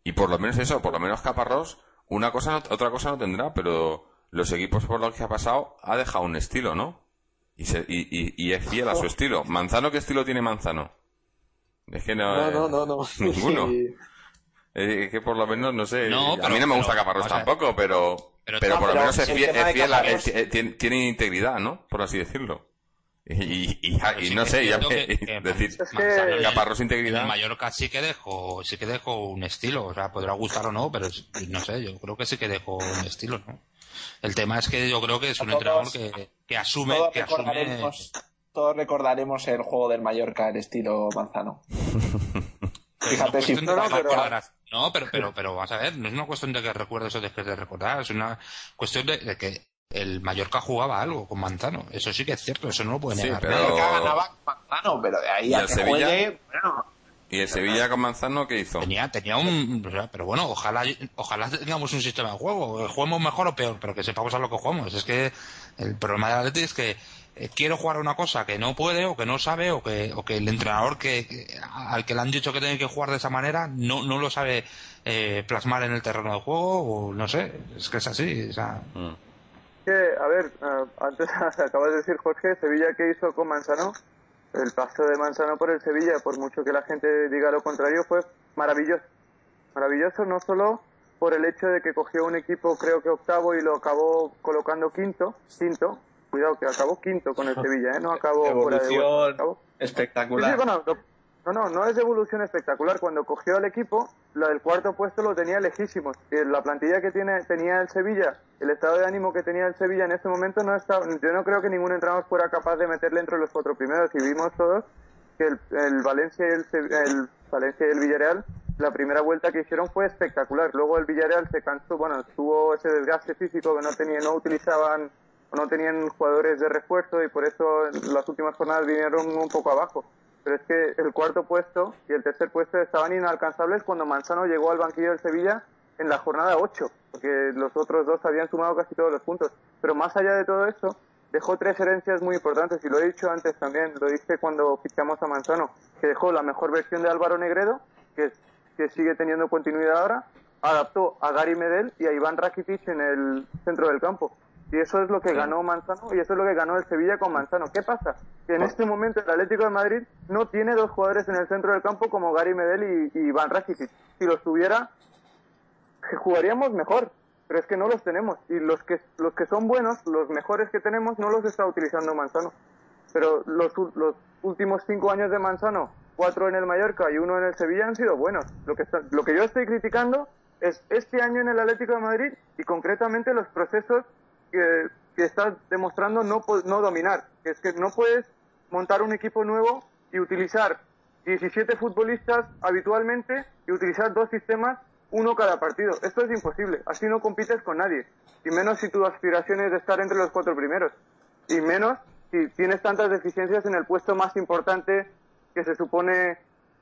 y por lo menos eso, por lo menos Caparrós, una cosa, otra cosa no tendrá, pero los equipos por los que ha pasado ha dejado un estilo, ¿no? Y, se, y, y, es fiel a su estilo. ¿Manzano qué estilo tiene Manzano? Es que no. No, no, no, no. Ninguno. Es que por lo menos, no sé. No, a mí no me gusta pero, Caparrós tampoco, pero. Pero- por lo menos es el fiel, es fiel a- eh, tiene, tiene integridad, ¿no? Por así decirlo. Y, y, y- y sí no sé, ya me, que- que decir, Es que- en- En integridad. el Mallorca sí que dejó, sí que dejó un estilo, o sea, podrá gustar o no, pero es- no sé, yo creo que sí que dejó un estilo, ¿no? El tema es que yo creo que es un Todos- entrenador que, que asume, Todos que asume, recordaremos, todos recordaremos el juego del Mallorca, el estilo Manzano. Fíjate no si que no, pero-. No, pero, pero, pero vamos a ver, no es una cuestión de que recuerdes o dejes de recordar, es una cuestión de, de que el Mallorca jugaba algo con Manzano. Eso sí que es cierto, eso no lo puede Sí, negar. pero- Mallorca ganaba con Manzano, pero de ahí ¿Y a que Sevilla? juegue, bueno, ¿Y el Sevilla con Manzano qué hizo? Tenía, tenía un, o sea, pero bueno, ojalá, ojalá tengamos un sistema de juego, juguemos mejor o peor, pero que sepamos a lo que jugamos. Es que el problema del Atleti es que eh, quiere jugar una cosa que no puede o que no sabe o que, o que el entrenador que, que- al que le han dicho que tiene que jugar de esa manera no, no lo sabe eh, plasmar en el terreno de juego o no sé, es que es así. O sea, Mm. Que, a ver, antes acabas de decir, Jorge, Sevilla que hizo con Manzano, el paso de Manzano por el Sevilla, por mucho que la gente diga lo contrario, fue maravilloso. Maravilloso no solo por el hecho de que cogió un equipo, creo que octavo, y lo acabó colocando quinto, quinto, cuidado que acabó quinto con el Sevilla, ¿eh? no acabó fuera de evolución acabó- Sí, espectacular. sí, bueno, lo- no, no, no es de evolución espectacular. Cuando cogió al equipo, lo del cuarto puesto lo tenía lejísimos. La plantilla que tiene, tenía el Sevilla, el estado de ánimo que tenía el Sevilla en ese momento, no estaba, yo no creo que ningún entrenador fuera capaz de meterle entre los cuatro primeros. Y vimos todos que el, el Valencia y el, el Valencia y el Villarreal, la primera vuelta que hicieron fue espectacular. Luego el Villarreal se cansó, bueno, tuvo ese desgaste físico que no tenía, no utilizaban o no tenían jugadores de refuerzo y por eso las últimas jornadas vinieron un poco abajo. Pero es que el cuarto puesto y el tercer puesto estaban inalcanzables cuando Manzano llegó al banquillo del Sevilla en la jornada 8, porque los otros dos habían sumado casi todos los puntos. Pero más allá de todo eso, dejó tres herencias muy importantes y lo he dicho antes también, lo dije cuando fichamos a Manzano, que dejó la mejor versión de Álvaro Negredo, que, que sigue teniendo continuidad ahora, adaptó a Gary Medel y a Iván Rakitic en el centro del campo. Y eso es lo que ganó Manzano y eso es lo que ganó el Sevilla con Manzano. ¿Qué pasa? Que en este momento el Atlético de Madrid no tiene dos jugadores en el centro del campo como Gary Medel y, y Iván Rakitic. Si los tuviera, jugaríamos mejor, pero es que no los tenemos. Y los que, los que son buenos, los mejores que tenemos, no los está utilizando Manzano. Pero los, los últimos cinco años de Manzano, cuatro en el Mallorca y uno en el Sevilla, han sido buenos. Lo que, está- lo que yo estoy criticando es este año en el Atlético de Madrid y concretamente los procesos que, que está demostrando no, no dominar. Es que no puedes montar un equipo nuevo y utilizar 17 futbolistas habitualmente y utilizar dos sistemas, uno cada partido. Esto es imposible. Así no compites con nadie. Y menos si tu aspiración es de estar entre los cuatro primeros. Y menos si tienes tantas deficiencias en el puesto más importante que se supone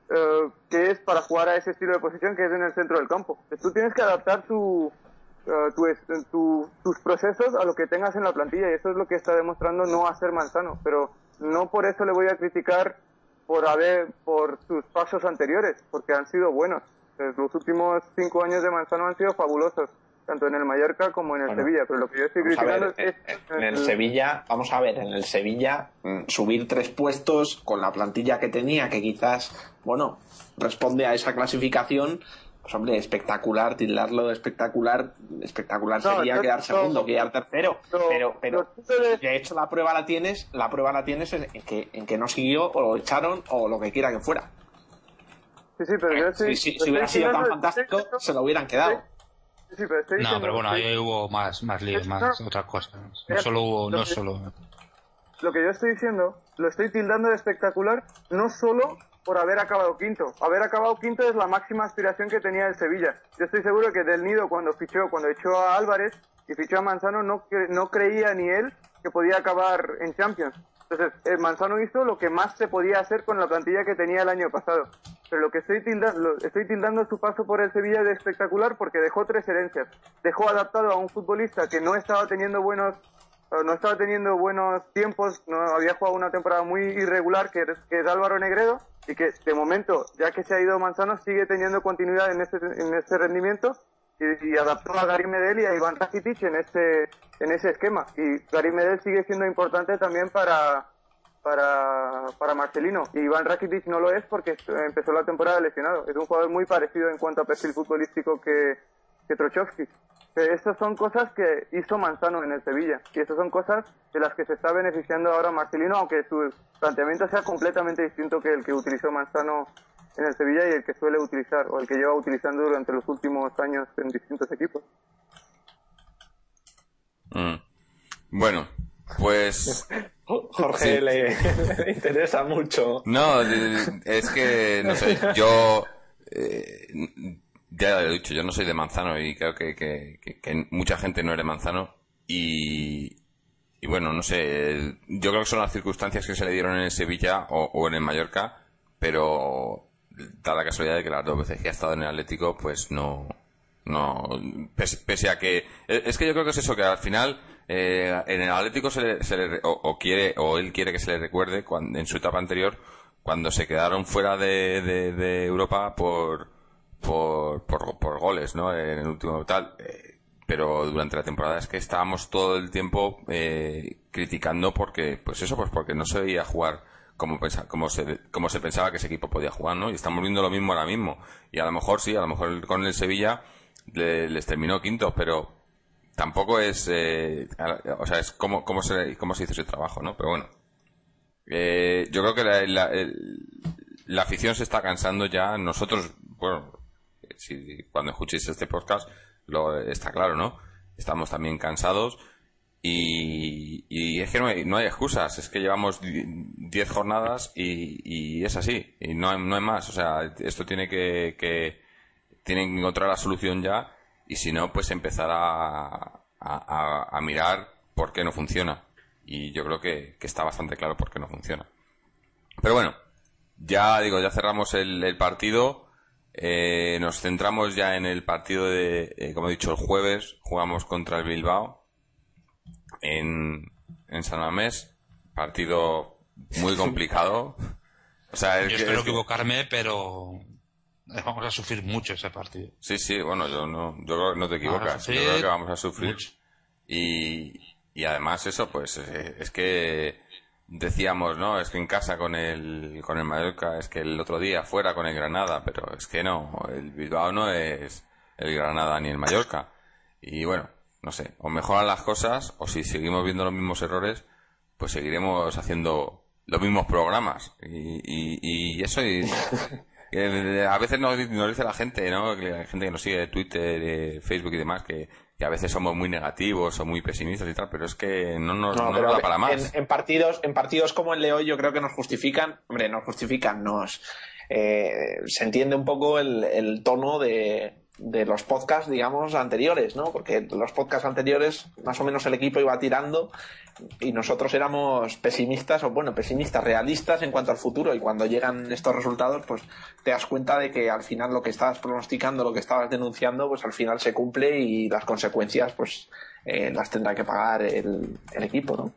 eh, que es para jugar a ese estilo de posición que es en el centro del campo. Tú tienes que adaptar tu, eh, tu tu- tus procesos a lo que tengas en la plantilla y eso es lo que está demostrando no hacer Manzano. Pero no por eso le voy a criticar por haber por sus pasos anteriores, porque han sido buenos. Eh, Los últimos cinco años de Manzano han sido fabulosos, tanto en el Mallorca como en el Bueno, Sevilla. Pero lo que yo estoy criticando ver, es, en- en el Sevilla, vamos a ver, en el Sevilla mm, subir tres puestos con la plantilla que tenía, que quizás, bueno, responde a esa clasificación, pues hombre, espectacular, tildarlo de espectacular, espectacular No, sería quedar no, segundo, quedar tercero, no, pero, pero de hecho la prueba la tienes, la prueba la tienes en que, en que no siguió o lo echaron o lo que quiera que fuera. Sí, sí, pero yo estoy, Si, si- si estoy hubiera sido tan fantástico, se lo hubieran quedado. Sí, sí, pero estoy no, pero bueno, ahí hubo más, más líos, más No. otras cosas. No Mira, solo hubo, lo no que- solo. lo que yo estoy diciendo, lo estoy tildando de espectacular, no solo por haber acabado quinto. Haber acabado quinto es la máxima aspiración que tenía el Sevilla. Yo estoy seguro que Del Nido cuando fichó, cuando echó a Álvarez y fichó a Manzano, no, cre- no creía ni él que podía acabar en Champions. Entonces, el Manzano hizo lo que más se podía hacer con la plantilla que tenía el año pasado. Pero lo que estoy tildando, estoy tildando su paso por el Sevilla de espectacular porque dejó tres herencias. Dejó adaptado a un futbolista que no estaba teniendo buenos eh, no estaba teniendo buenos tiempos, no había jugado una temporada muy irregular que, es- que es Álvaro Negredo y que de momento, ya que se ha ido Manzano, sigue teniendo continuidad en ese, en ese rendimiento y, adaptó a Gary Medel y a Iván Rakitic en ese, en ese esquema. Y Gary Medel sigue siendo importante también para, para, para Marcelino. Y Iván Rakitic no lo es porque empezó la temporada lesionado. Es un jugador muy parecido en cuanto a perfil futbolístico que, que Trochovsky. Estas son cosas que hizo Manzano en el Sevilla y estas son cosas de las que se está beneficiando ahora Marcelino, aunque su planteamiento sea completamente distinto que el que utilizó Manzano en el Sevilla y el que suele utilizar o el que lleva utilizando durante los últimos años en distintos equipos. Mm. Bueno, pues Jorge le, interesa mucho. No, es que, no sé, yo, eh, ya lo he dicho, yo no soy de Manzano y creo que, que, mucha gente no es de Manzano y, y bueno, no sé, yo creo que son las circunstancias que se le dieron en el Sevilla o, en el Mallorca, pero da la casualidad de que las dos veces que ha estado en el Atlético, pues no, no, pese, a que, es que yo creo que es eso, que al final, eh, en el Atlético se le, o, quiere, o él quiere que se le recuerde cuando, en su etapa anterior, cuando se quedaron fuera de, de, Europa por, por, por, goles, ¿no? En el último tal. Eh, pero durante la temporada es que estábamos todo el tiempo eh, criticando porque, pues eso, pues porque no se veía jugar como, como, se, como se pensaba que ese equipo podía jugar, ¿no? Y estamos viendo lo mismo ahora mismo. Y a lo mejor sí, a lo mejor con el Sevilla les terminó quinto, pero tampoco es, eh, o sea, es como, cómo, se, cómo se hizo ese trabajo, ¿no? Pero bueno, eh, yo creo que la, la, afición se está cansando ya. Nosotros, bueno, si, cuando escuchéis este podcast, lo, está claro, ¿no? Estamos también cansados y, y es que no hay, no hay excusas. Es que llevamos 10 jornadas y, y, es así. Y no hay, no hay más. O sea, esto tiene que, que tienen que encontrar la solución ya y si no, pues empezar a, a, mirar por qué no funciona. Y yo creo que, está bastante claro por qué no funciona. Pero bueno, ya digo, ya cerramos el, partido. Eh, nos centramos ya en el partido de, eh, como he dicho, el jueves jugamos contra el Bilbao en, en San Mamés. Partido muy complicado. O sea, Yo espero equivocarme, pero vamos a sufrir mucho ese partido. Sí, sí, bueno, yo no, yo creo que no te equivocas. Yo creo que vamos a sufrir. Y, y además eso, pues eh, es que decíamos, ¿no? Es que en casa con el, con el Mallorca, es que el otro día fuera con el Granada, pero es que no, el Bilbao no es el Granada ni el Mallorca. Y bueno, no sé, o mejoran las cosas, o si seguimos viendo los mismos errores, pues seguiremos haciendo los mismos programas. Y, y, y eso, y, a veces nos, dice la gente, ¿no? La gente que nos sigue de Twitter, de Facebook y demás, que, a veces somos muy negativos o muy pesimistas y tal, pero es que no nos, da para más. En, partidos, en partidos como el de hoy yo creo que nos justifican, hombre, nos justifican, nos... Eh, se entiende un poco el tono de, de los podcasts, digamos, anteriores, ¿no? Porque los podcasts anteriores, más o menos el equipo iba tirando y nosotros éramos pesimistas, o bueno, pesimistas, realistas en cuanto al futuro. Y cuando llegan estos resultados, pues te das cuenta de que al final lo que estabas pronosticando, lo que estabas denunciando, pues al final se cumple y las consecuencias, pues eh, las tendrá que pagar el, el equipo, ¿no?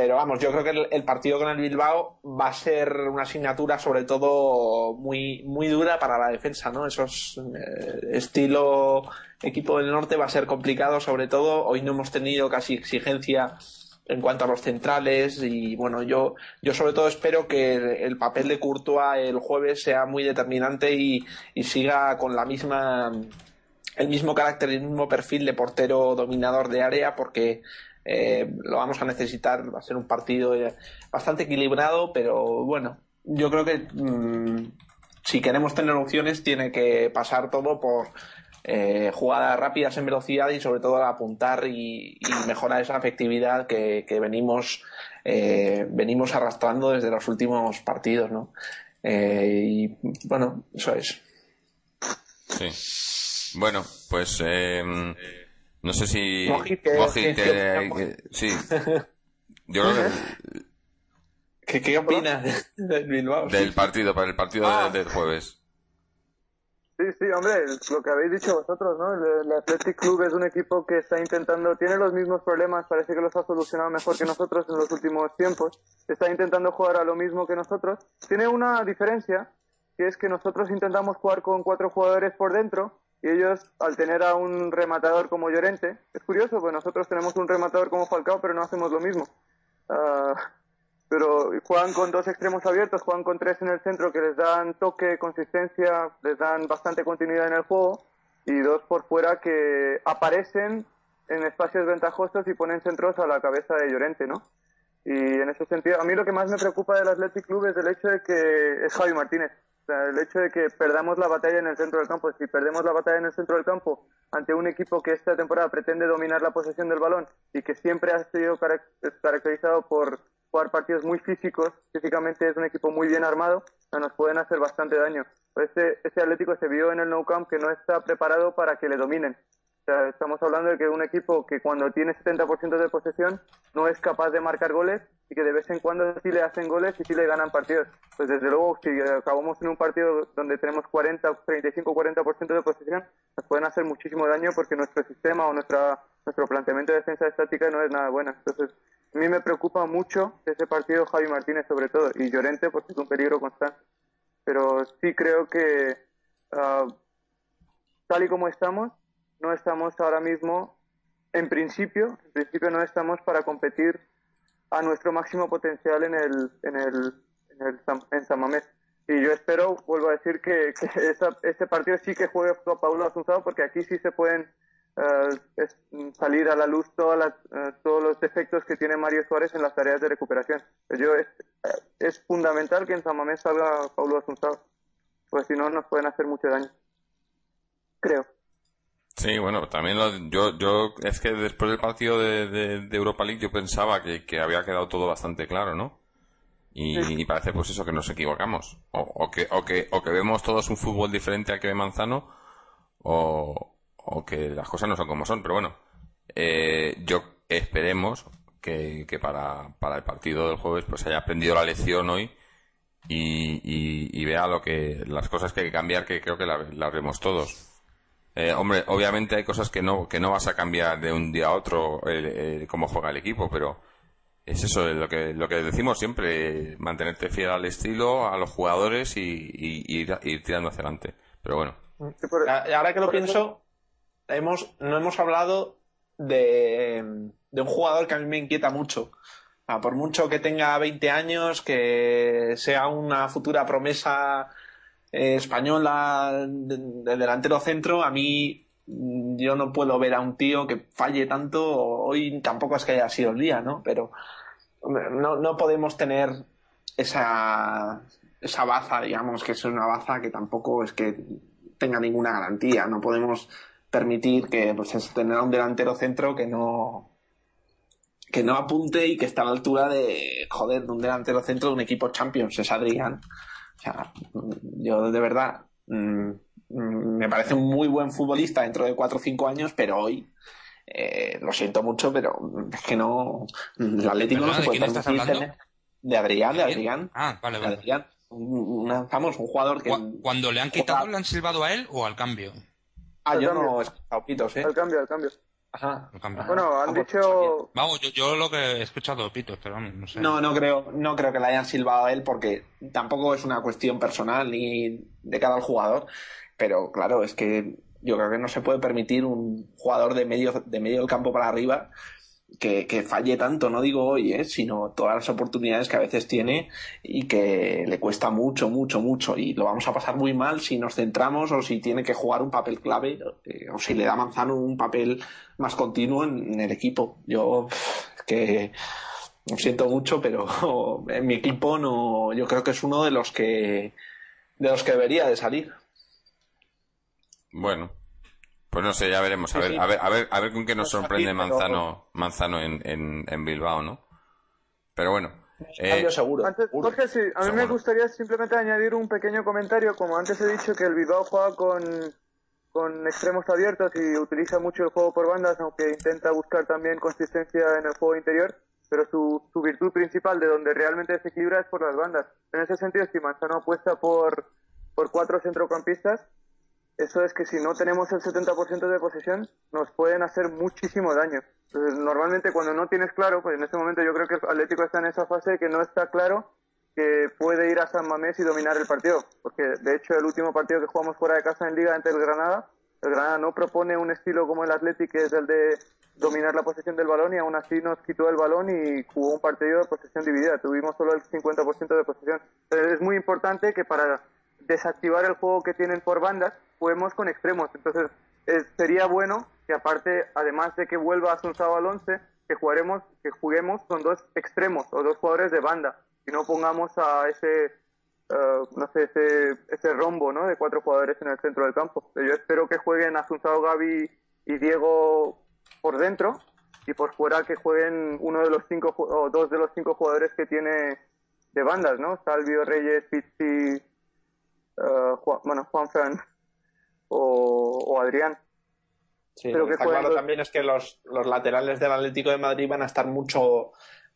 Pero vamos, yo creo que el, partido con el Bilbao va a ser una asignatura sobre todo muy, muy dura para la defensa, ¿no? Esos eh, estilo equipo del norte va a ser complicado, sobre todo hoy no hemos tenido casi exigencia en cuanto a los centrales y bueno, yo, yo sobre todo espero que el papel de Courtois el jueves sea muy determinante y, y siga con la misma el mismo carácter el mismo perfil de portero dominador de área porque eh, lo vamos a necesitar, va a ser un partido eh, bastante equilibrado, pero bueno, yo creo que mm, si queremos tener opciones tiene que pasar todo por eh, jugadas rápidas en velocidad y sobre todo apuntar y, mejorar esa efectividad que, venimos venimos arrastrando desde los últimos partidos, ¿no? y bueno, eso es. Sí. Bueno, pues no sé si. sí. Yo creo que. ¿Qué, opinas del Bilbao? Del partido, para el partido ah. del jueves. Sí, sí, hombre, lo que habéis dicho vosotros, ¿no? El, Athletic Club es un equipo que está intentando, tiene los mismos problemas, parece que los ha solucionado mejor que nosotros en los últimos tiempos, está intentando jugar a lo mismo que nosotros. Tiene una diferencia, que es que nosotros intentamos jugar con cuatro jugadores por dentro y ellos, al tener a un rematador como Llorente, es curioso, pues nosotros tenemos un rematador como Falcao, pero no hacemos lo mismo. Ah, pero juegan con dos extremos abiertos, juegan con tres en el centro que les dan toque, consistencia, les dan bastante continuidad en el juego y dos por fuera que aparecen en espacios ventajosos y ponen centros a la cabeza de Llorente, ¿no? Y en ese sentido, a mí lo que más me preocupa del Athletic Club es el hecho de que es Javi Martínez. El hecho de que perdamos la batalla en el centro del campo. Si perdemos la batalla en el centro del campo ante un equipo que esta temporada pretende dominar la posesión del balón y que siempre ha sido caracterizado por jugar partidos muy físicos, físicamente es un equipo muy bien armado, nos pueden hacer bastante daño. Este, este Atlético se vio en el No Camp que no está preparado para que le dominen. Sea, estamos hablando de que un equipo que cuando tiene 70% de posesión no es capaz de marcar goles y que de vez en cuando sí le hacen goles y sí le ganan partidos. Pues desde luego, si acabamos en un partido donde tenemos 40, 35, 40% de posesión, nos pueden hacer muchísimo daño porque nuestro sistema o nuestra, nuestro planteamiento de defensa estática no es nada bueno. Entonces, a mí me preocupa mucho ese partido Javi Martínez sobre todo y Llorente porque es un peligro constante. Pero sí creo que ah, tal y como estamos, no estamos ahora mismo, en principio, en principio no estamos para competir a nuestro máximo potencial en el en el en, el, en San Mamés. Y yo espero, vuelvo a decir, que, que ese partido sí que juegue Paulo Asunzado porque aquí sí se pueden eh, salir a la luz todas eh, todos los defectos que tiene Mario Suárez en las tareas de recuperación. Yo es, eh, es fundamental que en San Mamés salga Paulo Asunzado, pues si no nos pueden hacer mucho daño. Creo. Sí, bueno, también yo, yo, es que después del partido de, de, Europa League yo pensaba que, que, había quedado todo bastante claro, ¿no? Y, parece pues eso, que nos equivocamos. O, o, que, o, que, o que vemos todos un fútbol diferente al que ve Manzano, o, o que las cosas no son como son. Pero bueno, eh, yo esperemos que, que para, para, el partido del jueves pues haya aprendido la lección hoy y, y, vea lo que las cosas que hay que cambiar, que creo que las vemos todos. Eh, hombre, obviamente hay cosas que no, que no vas a cambiar de un día a otro eh, cómo juega el equipo, pero es eso lo que, lo que decimos siempre, mantenerte fiel al estilo, a los jugadores y, ir, tirando hacia adelante. Pero bueno. Ahora que lo pienso, hemos, no hemos hablado de, de un jugador que a mí me inquieta mucho. por mucho que tenga 20 años, que sea una futura promesa eh, española del delantero centro, a mí mm, yo no puedo ver a un tío que falle tanto. Hoy tampoco es que haya sido el día, ¿no? Pero no, no podemos tener esa, esa baza, digamos, que es una baza que tampoco es que tenga ninguna garantía. No podemos permitir que pues es tener a un delantero centro que no que no apunte y que está a la altura de joder de un delantero centro de un equipo Champions es Adrián o sea yo de verdad mm, me parece un muy buen futbolista dentro de 4 o 5 años pero hoy eh, lo siento mucho pero es que no el Atlético no se puede permitir de Adrián de Adrián. Ah vale vale. Adrián un, un jugador que cuando le han quitado le han silbado a él o al cambio Ah, yo no he escuchado pitos, ¿eh? Al cambio, al cambio. Ajá. Bueno, han dicho. Vamos, yo, lo que he escuchado pitos, pero no sé. No, no creo, no creo que le hayan silbado a él porque tampoco es una cuestión personal ni de cada jugador. Pero claro, es que yo creo que no se puede permitir un jugador de medio, de medio del campo para arriba que, falle tanto, no digo hoy, ¿eh? sino todas las oportunidades que a veces tiene y que le cuesta mucho, mucho, mucho y lo vamos a pasar muy mal si nos centramos o si tiene que jugar un papel clave eh, o si le da Manzano un papel más continuo en, el equipo. Yo que lo siento mucho, pero en mi equipo no, yo creo que es uno de los que de los que debería de salir. Bueno, pues no sé, ya veremos. A ver, a ver, a ver, a ver con qué nos sorprende Manzano, Manzano en, en, en Bilbao, ¿no? Pero bueno. Eh, seguro. Jorge, sí, a mí me gustaría simplemente añadir un pequeño comentario. Como antes he dicho que el Bilbao juega con, con extremos abiertos y utiliza mucho el juego por bandas, aunque intenta buscar también consistencia en el juego interior. Pero su, su virtud principal, de donde realmente se equilibra, es por las bandas. En ese sentido, si Manzano apuesta por, por cuatro centrocampistas, eso es que si no tenemos el 70% de posesión, nos pueden hacer muchísimo daño. normalmente cuando no tienes claro, pues en este momento yo creo que el Atlético está en esa fase que no está claro que puede ir a San Mamés y dominar el partido. Porque de hecho el último partido que jugamos fuera de casa en Liga ante el Granada, el Granada no propone un estilo como el Atlético, que es el de, dominar la posesión del balón y aún así nos quitó el balón y jugó un partido de posesión dividida. Tuvimos solo el 50% de posesión. es muy importante que para desactivar el juego que tienen por bandas, juguemos con extremos. Entonces, sería bueno que aparte, además de que vuelva a al 11, que jugaremos, que juguemos con dos extremos o dos jugadores de banda y no pongamos a ese, eh, no sé, ese, ese rombo, ¿no? De cuatro jugadores en el centro del campo. Yo espero que jueguen Asunsao, Gaby y Diego por dentro y por fuera que jueguen uno de los cinco o dos de los cinco jugadores que tiene de bandas, ¿no? Salvio, Reyes, Pizzi, uh, Juan, bueno, Juanfran o, o Adrián. Sí, lo que está claro también es que los, los laterales del Atlético de Madrid van a estar mucho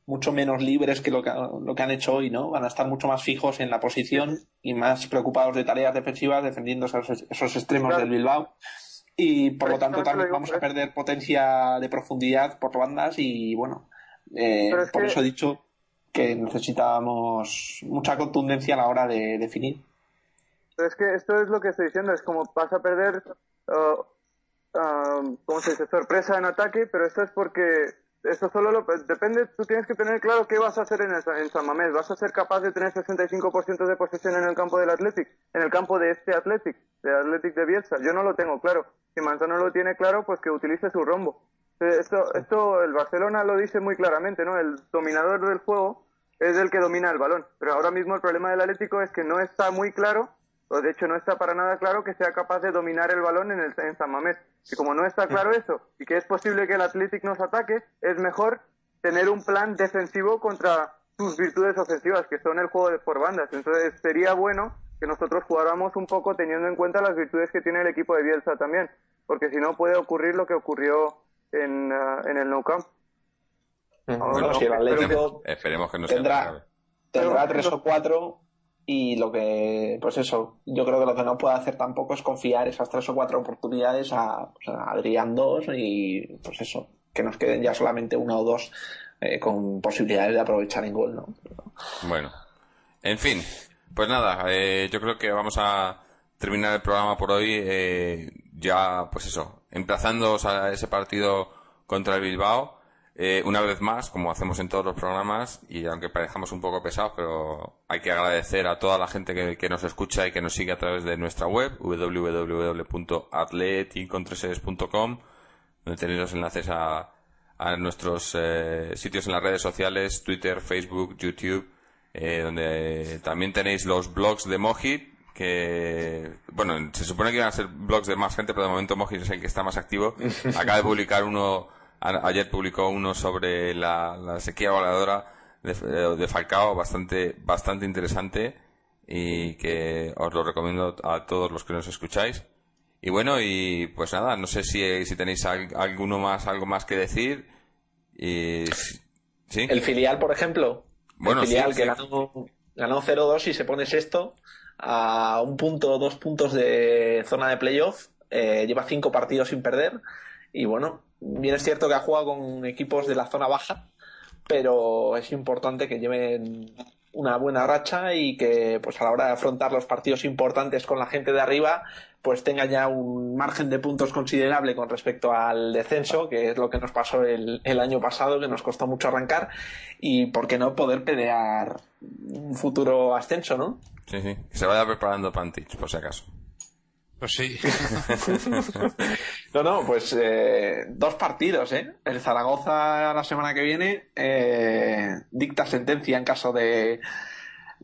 mucho menos libres que lo que, lo que han hecho hoy, ¿no? Van a estar mucho más fijos en la posición y más preocupados de tareas defensivas defendiendo esos, esos extremos del Bilbao y por lo tanto también vamos a perder potencia de profundidad por bandas y bueno, eh, por eso he dicho que necesitábamos mucha contundencia a la hora de definir. Es que esto es lo que estoy diciendo, es como vas a perder, uh, uh, ¿cómo se dice?, sorpresa en ataque, pero esto es porque eso solo lo, depende, tú tienes que tener claro qué vas a hacer en, en San Mamés. ¿Vas a ser capaz de tener 65% de posesión en el campo del Athletic? En el campo de este Athletic, del Athletic de Bielsa. Yo no lo tengo claro. Si Manzano lo tiene claro, pues que utilice su rombo. Eh, esto, esto el Barcelona lo dice muy claramente, ¿no? El dominador del juego es el que domina el balón. Pero ahora mismo el problema del Atlético es que no está muy claro, de hecho no está para nada claro que sea capaz de dominar el balón en, el, en San Mamés. Y como no está claro eso, y que es posible que el Atlético nos ataque, es mejor tener un plan defensivo contra sus virtudes ofensivas, que son el juego de por bandas. Entonces sería bueno que nosotros jugáramos un poco teniendo en cuenta las virtudes que tiene el equipo de Bielsa también, porque si no puede ocurrir lo que ocurrió en, uh, en el Nou Camp. Bueno, si el Atlético esperemos que no tendrá, tendrá tres o cuatro y lo que, pues eso, yo creo que lo que no puede hacer tampoco es confiar esas tres o cuatro oportunidades a, pues Adrián dos y pues eso, que nos queden ya solamente una o dos eh, con posibilidades de aprovechar en gol, ¿no? Bueno, en fin, pues nada, eh, yo creo que vamos a terminar el programa por hoy. Eh, ya, pues eso, emplazándoos a ese partido contra el Bilbao. Eh, una vez más, como hacemos en todos los programas, y aunque parezcamos un poco pesados, pero hay que agradecer a toda la gente que, nos escucha y que nos sigue a través de nuestra web, www.atleticontreses.com, donde tenéis los enlaces a, a nuestros sitios en las redes sociales, Twitter, Facebook, YouTube, eh, donde también tenéis los blogs de Mojit, que, bueno, se supone que iban a ser blogs de más gente, pero de momento Mojit es el que está más activo. Acaba de publicar uno, ayer publicó uno sobre la, sequía voladora de, de, Falcao, bastante, bastante interesante y que os lo recomiendo a todos los que nos escucháis. Y bueno, y pues nada, no sé si, si tenéis alguno más, algo más que decir. Y, ¿sí? El filial, por ejemplo, bueno, el filial que ganó, ganó 0-2 y se pone sexto a un punto, dos puntos de zona de playoff. Eh, lleva cinco partidos sin perder. Y bueno, bien es cierto que ha jugado con equipos de la zona baja, pero es importante que lleven una buena racha y que pues a la hora de afrontar los partidos importantes con la gente de arriba pues tenga ya un margen de puntos considerable con respecto al descenso que es lo que nos pasó el, el año pasado que nos costó mucho arrancar y por qué no poder pelear un futuro ascenso ¿no? Sí, sí, que se vaya preparando Pantich por si acaso pues sí. no, no, pues eh, dos partidos, ¿eh? El Zaragoza la semana que viene eh, dicta sentencia en caso de,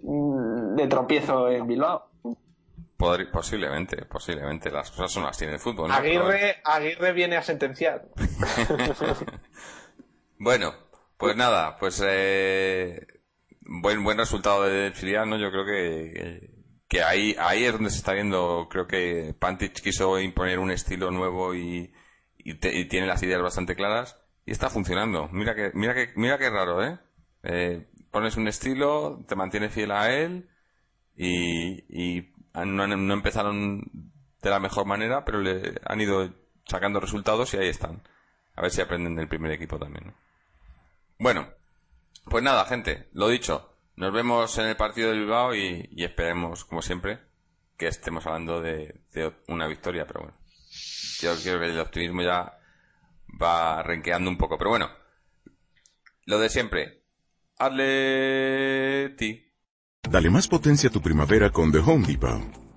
mm, de tropiezo en Bilbao. posiblemente, posiblemente. Las cosas son las tiene el fútbol. Aguirre, Aguirre viene a sentenciar. bueno, pues nada, pues eh, buen buen resultado del filial, ¿no? Yo creo que que ahí, ahí es donde se está viendo, creo que Pantich quiso imponer un estilo nuevo y, y, tiene las ideas bastante claras y está funcionando. Mira que, mira que, mira que raro, ¿eh? ¿eh? Pones un estilo, te mantienes fiel a él y, y no, no empezaron de la mejor manera, pero le han ido sacando resultados y ahí están. A ver si aprenden del primer equipo también. Bueno, pues nada, gente, lo dicho. Nos vemos en el partido de Bilbao y, esperemos, como siempre, que estemos hablando de, una victoria, pero bueno. Yo creo que el optimismo ya va renqueando un poco. Pero bueno, lo de siempre. Atleti. Dale más potencia a tu primavera con The Home Depot.